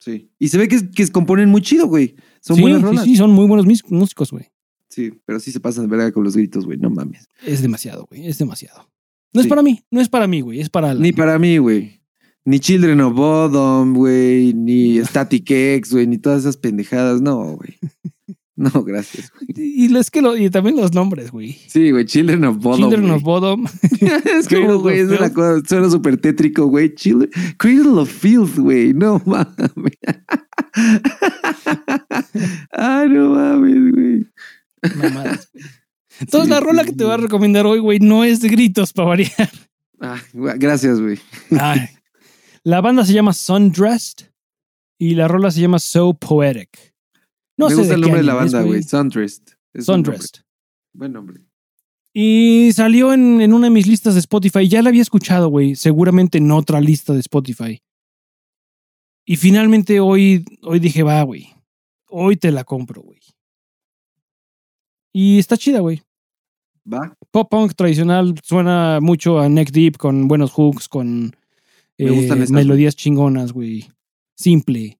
Sí. Y se ve que, que componen muy chido, güey. Son sí, buenas sí, rolas. sí, son muy buenos músicos, güey. Sí, pero sí se pasan de verga con los gritos, güey. No mames. Es demasiado, güey, es demasiado. No es para mí, no es para mí, güey, es para... Ni para mí, güey. Ni Children of Bodom, güey. Ni *laughs* Static X, güey. Ni todas esas pendejadas. No, güey. *laughs* No, gracias. güey. Y, y es que lo- y también los nombres, güey. Sí, güey, Children of Bodom. Children güey. of Bodom. *laughs* es of güey, es una cosa, suena súper tétrico, güey. Children, Cradle of Filth, güey. No mames. Ay, no mames, güey. Mamadas. Entonces *laughs* Sí, la rola que te voy a recomendar hoy, güey, no es de gritos para variar. Ah, gracias, güey. *laughs* La banda se llama Sundressed y la rola se llama So Poetic. No Me sé gusta el nombre de la banda, güey. Sundressed. Es. Sundressed. Buen nombre. Y salió en, en una de mis listas de Spotify. Ya la había escuchado, güey. Seguramente en otra lista de Spotify. Y finalmente hoy, hoy dije, va, güey. Hoy te la compro, güey. Y está chida, güey. Va. Pop punk tradicional suena mucho a neck deep con buenos hooks, con Me gustan eh, esas, melodías chingonas, güey. Simple,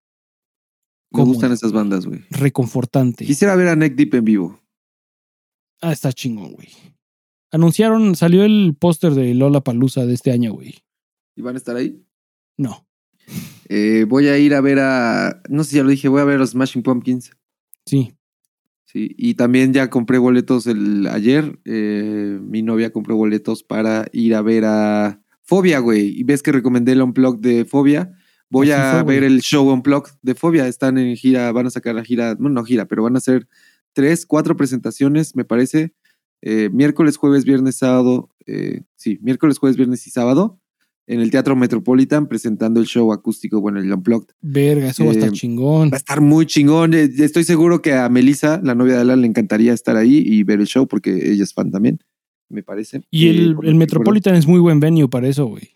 Me gustan esas bandas, güey. reconfortante. Quisiera ver a Neck Deep en vivo. Ah, está chingón, güey. Anunciaron, salió el póster de Lola Palusa de este año, güey. ¿Y van a estar ahí? No. Eh, voy a ir a ver a. No sé si ya lo dije, voy a ver a los Smashing Pumpkins. Sí. Sí, y también ya compré boletos el ayer. eh, mi novia compró boletos para ir a ver a Fobia, güey. Y ves que recomendé el Unplugged de Fobia. Voy a ver el show Unplugged de Fobia. Están en gira, van a sacar la gira, bueno, no gira, pero van a hacer tres, cuatro presentaciones, me parece. eh, miércoles, jueves, viernes, sábado. eh, sí, miércoles, jueves, viernes y sábado. En el Teatro Metropolitan presentando el show acústico, bueno, el Unplugged. Verga, eso va a estar Eh, chingón. Va a estar muy chingón. Eh, Estoy seguro que a Melissa, la novia de Alan, le encantaría estar ahí y ver el show porque ella es fan también, me parece. Y Eh, el, lo el Metropolitan es muy buen venue para eso, güey.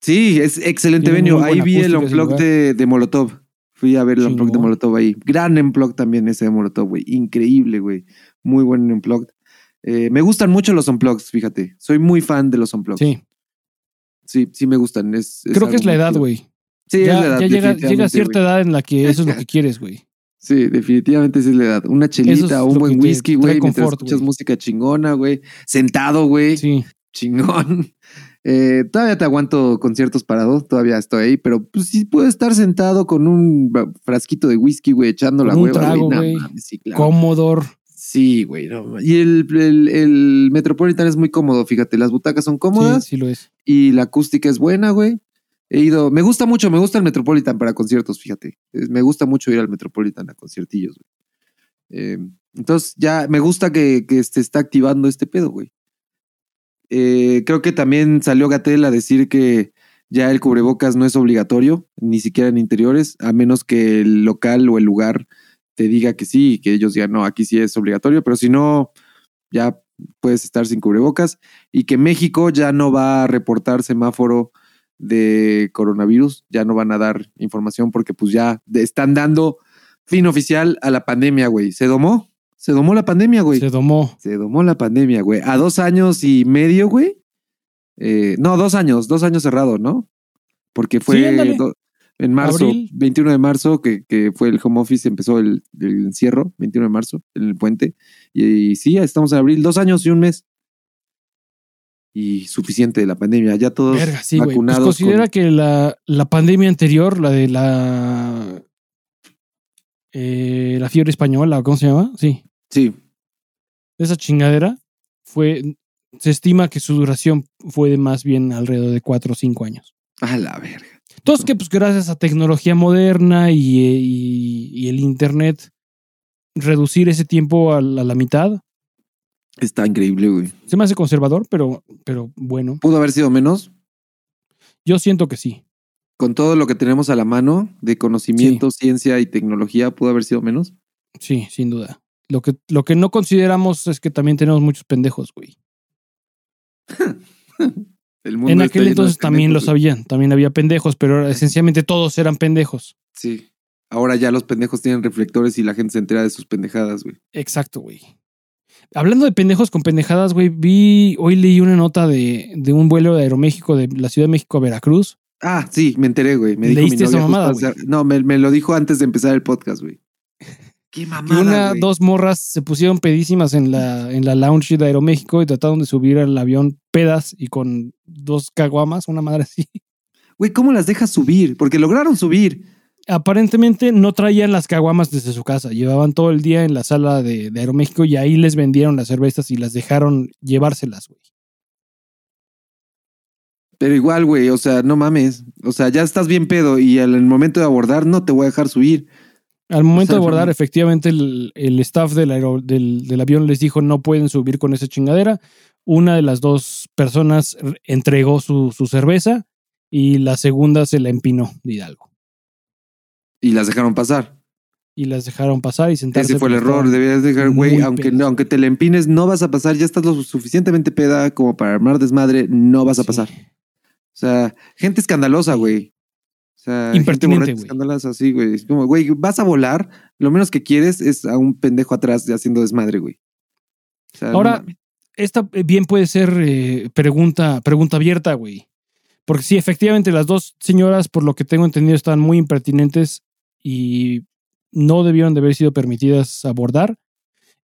Sí, es excelente Tiene venue. Ahí vi el acústica ese unplug lugar. de, de Molotov. Fui a ver el unplug de. Molotov ahí. Gran unplug también ese de Molotov, güey. Increíble, güey. Muy buen unplug. Eh, me gustan mucho los unplugs, fíjate. Soy muy fan de los unplugs. Sí. Sí, sí me gustan. Es, Creo que es la edad, güey. Sí, ya es la edad. ya llega, cierta edad en la que eso es lo que *laughs* quieres, güey. Sí, definitivamente esa es la edad. Una chelita, es un buen whisky, güey, mientras escuchas música chingona, güey. Sentado, güey. Sí. Chingón. *laughs* Eh, todavía te aguanto conciertos parados, todavía estoy ahí, pero pues sí puedo estar sentado con un frasquito de whisky, güey, echando Con la un hueva, trago, sí, claro. Commodore. Sí, güey. no y el, el, el Metropolitan es muy cómodo, fíjate. Las butacas son Sí, cómodas sí lo es. y la acústica es buena, güey. He ido, me gusta mucho, me gusta el Metropolitan para conciertos, fíjate. Me gusta mucho ir al Metropolitan a conciertillos, güey. Eh, entonces ya me gusta que, que se está activando este pedo, güey. Eh, creo que también salió Gatel a decir que ya el cubrebocas no es obligatorio, ni siquiera en interiores, a menos que el local o el lugar te diga que sí y que ellos digan, no, aquí sí es obligatorio, pero si no, ya puedes estar sin cubrebocas y que México ya no va a reportar semáforo de coronavirus, ya no van a dar información porque pues ya están dando fin oficial a la pandemia, güey. ¿Se domó? Se domó la pandemia, güey. Se domó. Se domó la pandemia, güey. A dos años y medio, güey. Eh, no, dos años, dos años cerrado, ¿no? Porque fue do- en marzo, Abril. 21 de marzo, que, que fue el home office, empezó el, el encierro, 21 de marzo, en el puente. Y, sí, ya estamos en abril, dos años y un mes. Y suficiente de la pandemia, ya todos Verga, sí. Pues vacunados. considera con- que la, la pandemia anterior, la de la. eh, la fiebre española, ¿cómo se llama? Sí. Sí, Esa chingadera fue. Se estima que su duración fue de más bien alrededor de 4 o 5 años. a la verga. Entonces, que pues gracias a tecnología moderna y, y- y el internet, reducir ese tiempo a la, a la mitad. Está increíble, güey. Se me hace conservador, pero, pero bueno. Pudo haber sido menos, Yo siento que sí. con todo lo que tenemos a la mano de conocimiento, ciencia y tecnología, pudo haber sido menos. Sí, sin duda. Lo que, lo que no consideramos es que también tenemos muchos pendejos, güey. *laughs* El mundo En aquel entonces también lo sabían, también había pendejos, pero esencialmente todos eran pendejos. Sí. Ahora ya los pendejos tienen reflectores y la gente se entera de sus pendejadas, güey. Exacto, güey. Hablando de pendejos con pendejadas, güey, vi, hoy leí una nota de, de un vuelo de Aeroméxico de la Ciudad de México a Veracruz. Ah, sí, me enteré, güey. Me dijo mi ¿Leíste esa novia justo mamada, No, me, me lo dijo antes de empezar el podcast, güey. Qué mamada, una, güey. dos morras se pusieron pedísimas en la, en la lounge de Aeroméxico y trataron de subir al avión pedas y con dos caguamas, una madre así. Güey, ¿cómo las dejas subir? Porque lograron subir. Aparentemente no traían las caguamas desde su casa, llevaban todo el día en la sala de, de Aeroméxico y ahí les vendieron las cervezas y las dejaron llevárselas, güey. Pero igual, güey, o sea, no mames. O sea, ya estás bien pedo y al momento de abordar no te voy a dejar subir. Al momento de abordar, efectivamente, el, el staff del, del, del avión les dijo no pueden subir con esa chingadera. Una de las dos personas entregó su, su cerveza y la segunda se la empinó de Hidalgo. Y las dejaron pasar. Y las dejaron pasar y sentarse. Ese fue el error. Deberías dejar, güey, aunque, no, aunque te le empines, no vas a pasar. Ya estás lo suficientemente peda como para armar desmadre, no vas a Sí. pasar. O sea, gente escandalosa, güey. O sea, Impertinente, güey. así, güey. Es como, güey, vas a volar, lo menos que quieres es a un pendejo atrás haciendo desmadre, güey. O sea, no Ahora, esta eh, bien puede ser eh, pregunta, pregunta abierta, güey. Porque sí, efectivamente, las dos señoras, por lo que tengo entendido, están muy impertinentes y no debieron de haber sido permitidas abordar.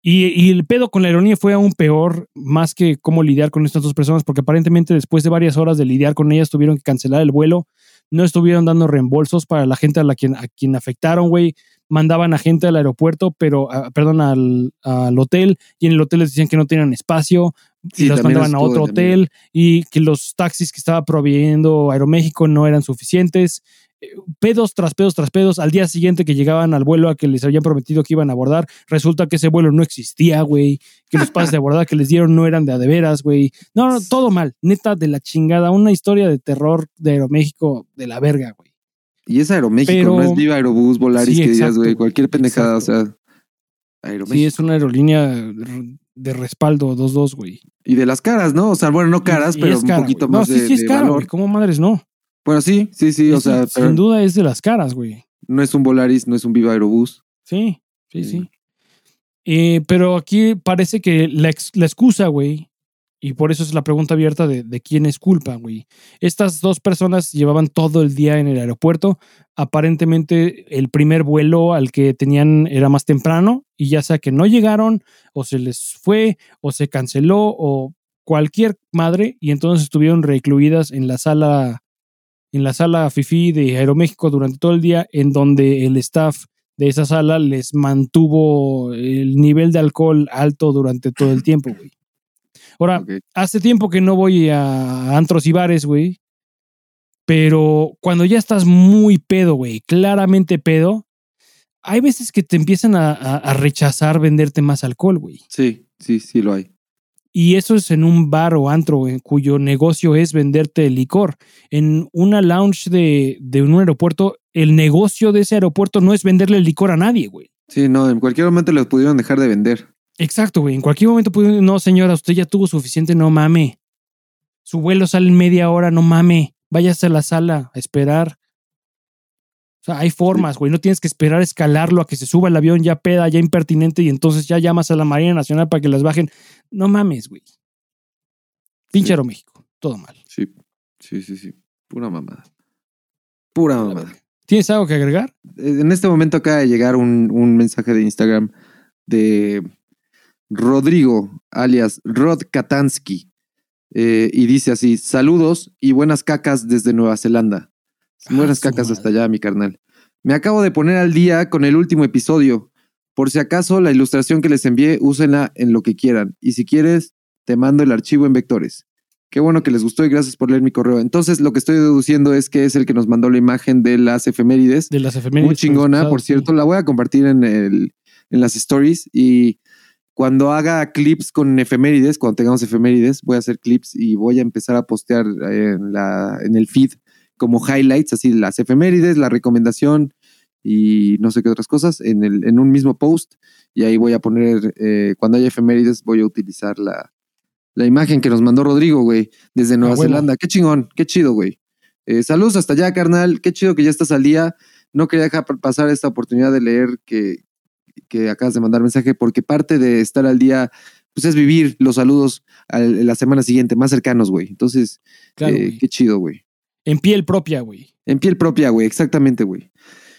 Y, y el pedo con la ironía fue aún peor, más que cómo lidiar con estas dos personas, porque aparentemente después de varias horas de lidiar con ellas tuvieron que cancelar el vuelo, no estuvieron dando reembolsos para la gente a la quien, a quien afectaron, güey. Mandaban a gente al aeropuerto, pero, ah, perdón, al, al hotel, y en el hotel les decían que no tenían espacio, Sí, y también mandaban a otro hotel, y que los taxis que estaba proveyendo Aeroméxico no eran suficientes. Pedos tras pedos tras pedos. Al día siguiente que llegaban al vuelo a que les habían prometido que iban a abordar, resulta que ese vuelo no existía, güey. Que los pases de abordar que les dieron no eran de a de veras, güey. No, no, todo mal. Neta de la chingada. Una historia de terror de Aeroméxico de la verga, güey. Y es Aeroméxico, pero- no es Viva Aerobús, Volaris, Sí, que digas, exacto, güey, güey, cualquier pendejada, exacto. o sea, Aeroméxico. Sí, es una aerolínea de respaldo 2-2, güey. Y de las caras, ¿no? O sea, bueno, no caras, Y pero un poquito güey. más no, sí, de, sí es de cara, valor. güey. ¿Cómo madres no? Bueno, sí, sí, sí, o sea, pero sin duda es de las caras, güey. no es un Volaris, no es un Viva Aerobús. Sí, sí, Sí. sí. Eh, pero aquí parece que la, ex- la excusa, güey, y por eso es la pregunta abierta de, de quién es culpa, güey. Estas dos personas llevaban todo el día en el aeropuerto. Aparentemente el primer vuelo al que tenían era más temprano y ya sea que no llegaron o se les fue o se canceló o cualquier madre y entonces estuvieron recluidas en la sala en la sala FIFI de Aeroméxico durante todo el día en donde el staff de esa sala les mantuvo el nivel de alcohol alto durante todo el tiempo, güey. Ahora, hace tiempo que no voy a antros y bares, güey. Pero cuando ya estás muy pedo, güey, claramente pedo, hay veces que te empiezan a, a- a rechazar venderte más alcohol, güey. Sí, sí, sí lo hay. Y eso es en un bar o antro en cuyo negocio es venderte licor. En una lounge de, de un aeropuerto, el negocio de ese aeropuerto no es venderle licor a nadie, güey. Sí, no, en cualquier momento los pudieron dejar de vender. Exacto, güey. En cualquier momento puede, no, señora, usted ya tuvo suficiente, no mame. Su vuelo sale en media hora, no mame. Váyase a la sala a esperar. O sea, hay formas, güey. No tienes que esperar a escalarlo, a que se suba el avión ya peda, ya impertinente, y entonces ya llamas a la Marina Nacional para que las bajen. No mames, güey. Pinche Sí. Aeroméxico. Todo mal. Sí, sí, sí, sí. Pura mamada. Pura mamada. ¿Tienes algo que agregar? Eh, En este momento acaba de llegar un, un mensaje de Instagram de Rodrigo, alias Rod Katansky. eh, y dice así: Saludos y buenas cacas desde Nueva Zelanda. Buenas Ah, cacas hasta allá, mi carnal. Me acabo de poner al día con el último episodio. Por si acaso, la ilustración que les envié, úsenla en lo que quieran. Y si quieres, te mando el archivo en vectores. Qué bueno que les gustó y gracias por leer mi correo. Entonces, lo que estoy deduciendo es que es el que nos mandó la imagen de las efemérides. De las efemérides. Muy chingona, por sí. cierto. La voy a compartir en, el, en las stories y cuando haga clips con efemérides, cuando tengamos efemérides, voy a hacer clips y voy a empezar a postear en, la, en el feed como highlights, así las efemérides, la recomendación y no sé qué otras cosas en, el, en un mismo post. Y ahí voy a poner, eh, cuando haya efemérides, voy a utilizar la, la imagen que nos mandó Rodrigo, güey, desde Nueva Ah, bueno. Zelanda. Qué chingón, qué chido, güey. Eh, saludos hasta allá, carnal. Qué chido que ya estás al día. No quería dejar pasar esta oportunidad de leer que, que acabas de mandar mensaje, porque parte de estar al día, pues es vivir los saludos al- la semana siguiente, más cercanos, güey. Entonces, Claro, eh, qué chido, güey. En piel propia, güey. En piel propia, güey, exactamente, güey.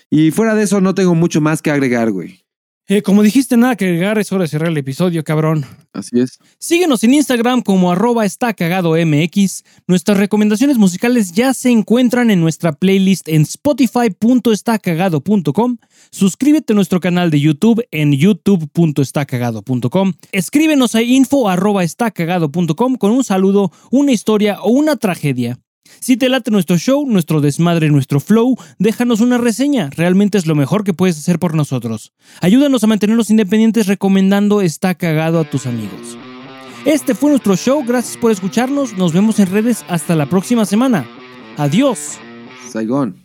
Y fuera de eso, no tengo mucho más que agregar, güey. Eh, como dijiste, nada que agregar, es hora de cerrar el episodio, cabrón. Así es. Síguenos en Instagram como arroba está cagado MX. Nuestras recomendaciones musicales ya se encuentran en nuestra playlist en spotify.estacagado.com. Suscríbete a nuestro canal de YouTube en youtube.estacagado.com. Escríbenos a info arroba estacagado.com con un saludo, una historia o una tragedia. Si te late nuestro show, nuestro desmadre, nuestro flow, déjanos una reseña. Realmente es lo mejor que puedes hacer por nosotros. Ayúdanos a mantenernos independientes recomendando Está cagado a tus amigos. Este fue nuestro show. Gracias por escucharnos. Nos vemos en redes hasta la próxima semana. Adiós. Saigón.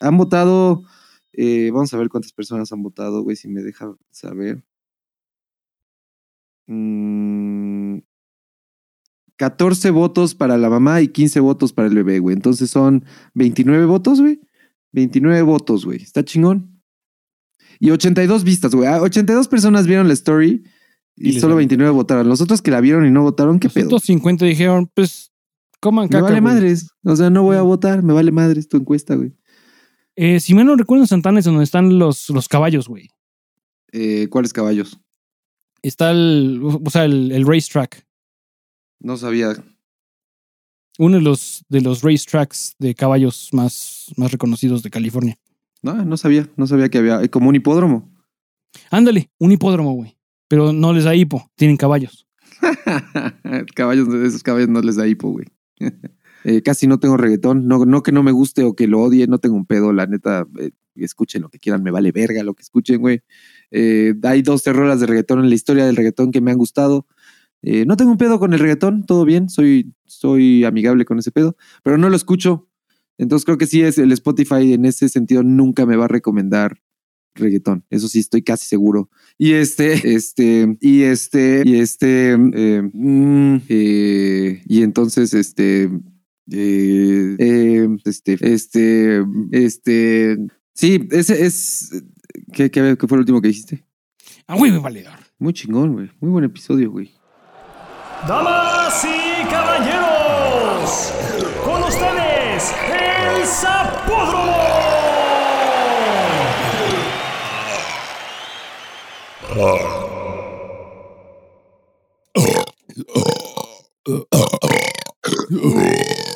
Han votado. eh, vamos a ver cuántas personas han votado, güey, si me deja saber. Mm, 14 votos para la mamá y 15 votos para el bebé, güey. Entonces son 29 votos, güey. 29 votos, güey. Está chingón. Y 82 vistas, güey. Ah, 82 personas vieron la story y, solo valió. 29 votaron. Los otros que la vieron y no votaron, ¿qué Los pedo? otros 50 dijeron, pues, coman Me caca. vale güey. madres. O sea, no voy a votar. Me vale madres tu encuesta, güey. Eh, si mal no recuerdo, en Santana es donde están los, los caballos, güey. Eh, ¿Cuáles caballos? Está el, o sea, el, el racetrack. No sabía. Uno de los, de los racetracks de caballos más, más reconocidos de California. No, no sabía. No sabía que había. eh, Como un hipódromo. Ándale, un hipódromo, güey. Pero no les da hipo, tienen caballos. *laughs* caballos, de esos caballos no les da hipo, güey. *laughs* Eh, casi no tengo reggaetón. No, no que no me guste o que lo odie, no tengo un pedo. La neta, eh, escuchen lo que quieran, me vale verga lo que escuchen, güey. Eh, hay dos rolas de reggaetón en la historia del reggaetón que me han gustado. No tengo un pedo con el reggaetón, todo bien, soy, soy amigable con ese pedo, pero no lo escucho. Entonces creo que sí es el Spotify en ese sentido nunca me va a recomendar reggaetón. Eso sí, estoy casi seguro. Y este, este, y este, y este, mm, y entonces, este, eh, eh, este, este, este, sí, ese es, ¿qué, qué, qué fue lo último que dijiste? Ah, güey, me valedor. Muy chingón, güey. Muy buen episodio, güey. Damas y caballeros, con ustedes, el Zapódromo. *laughs*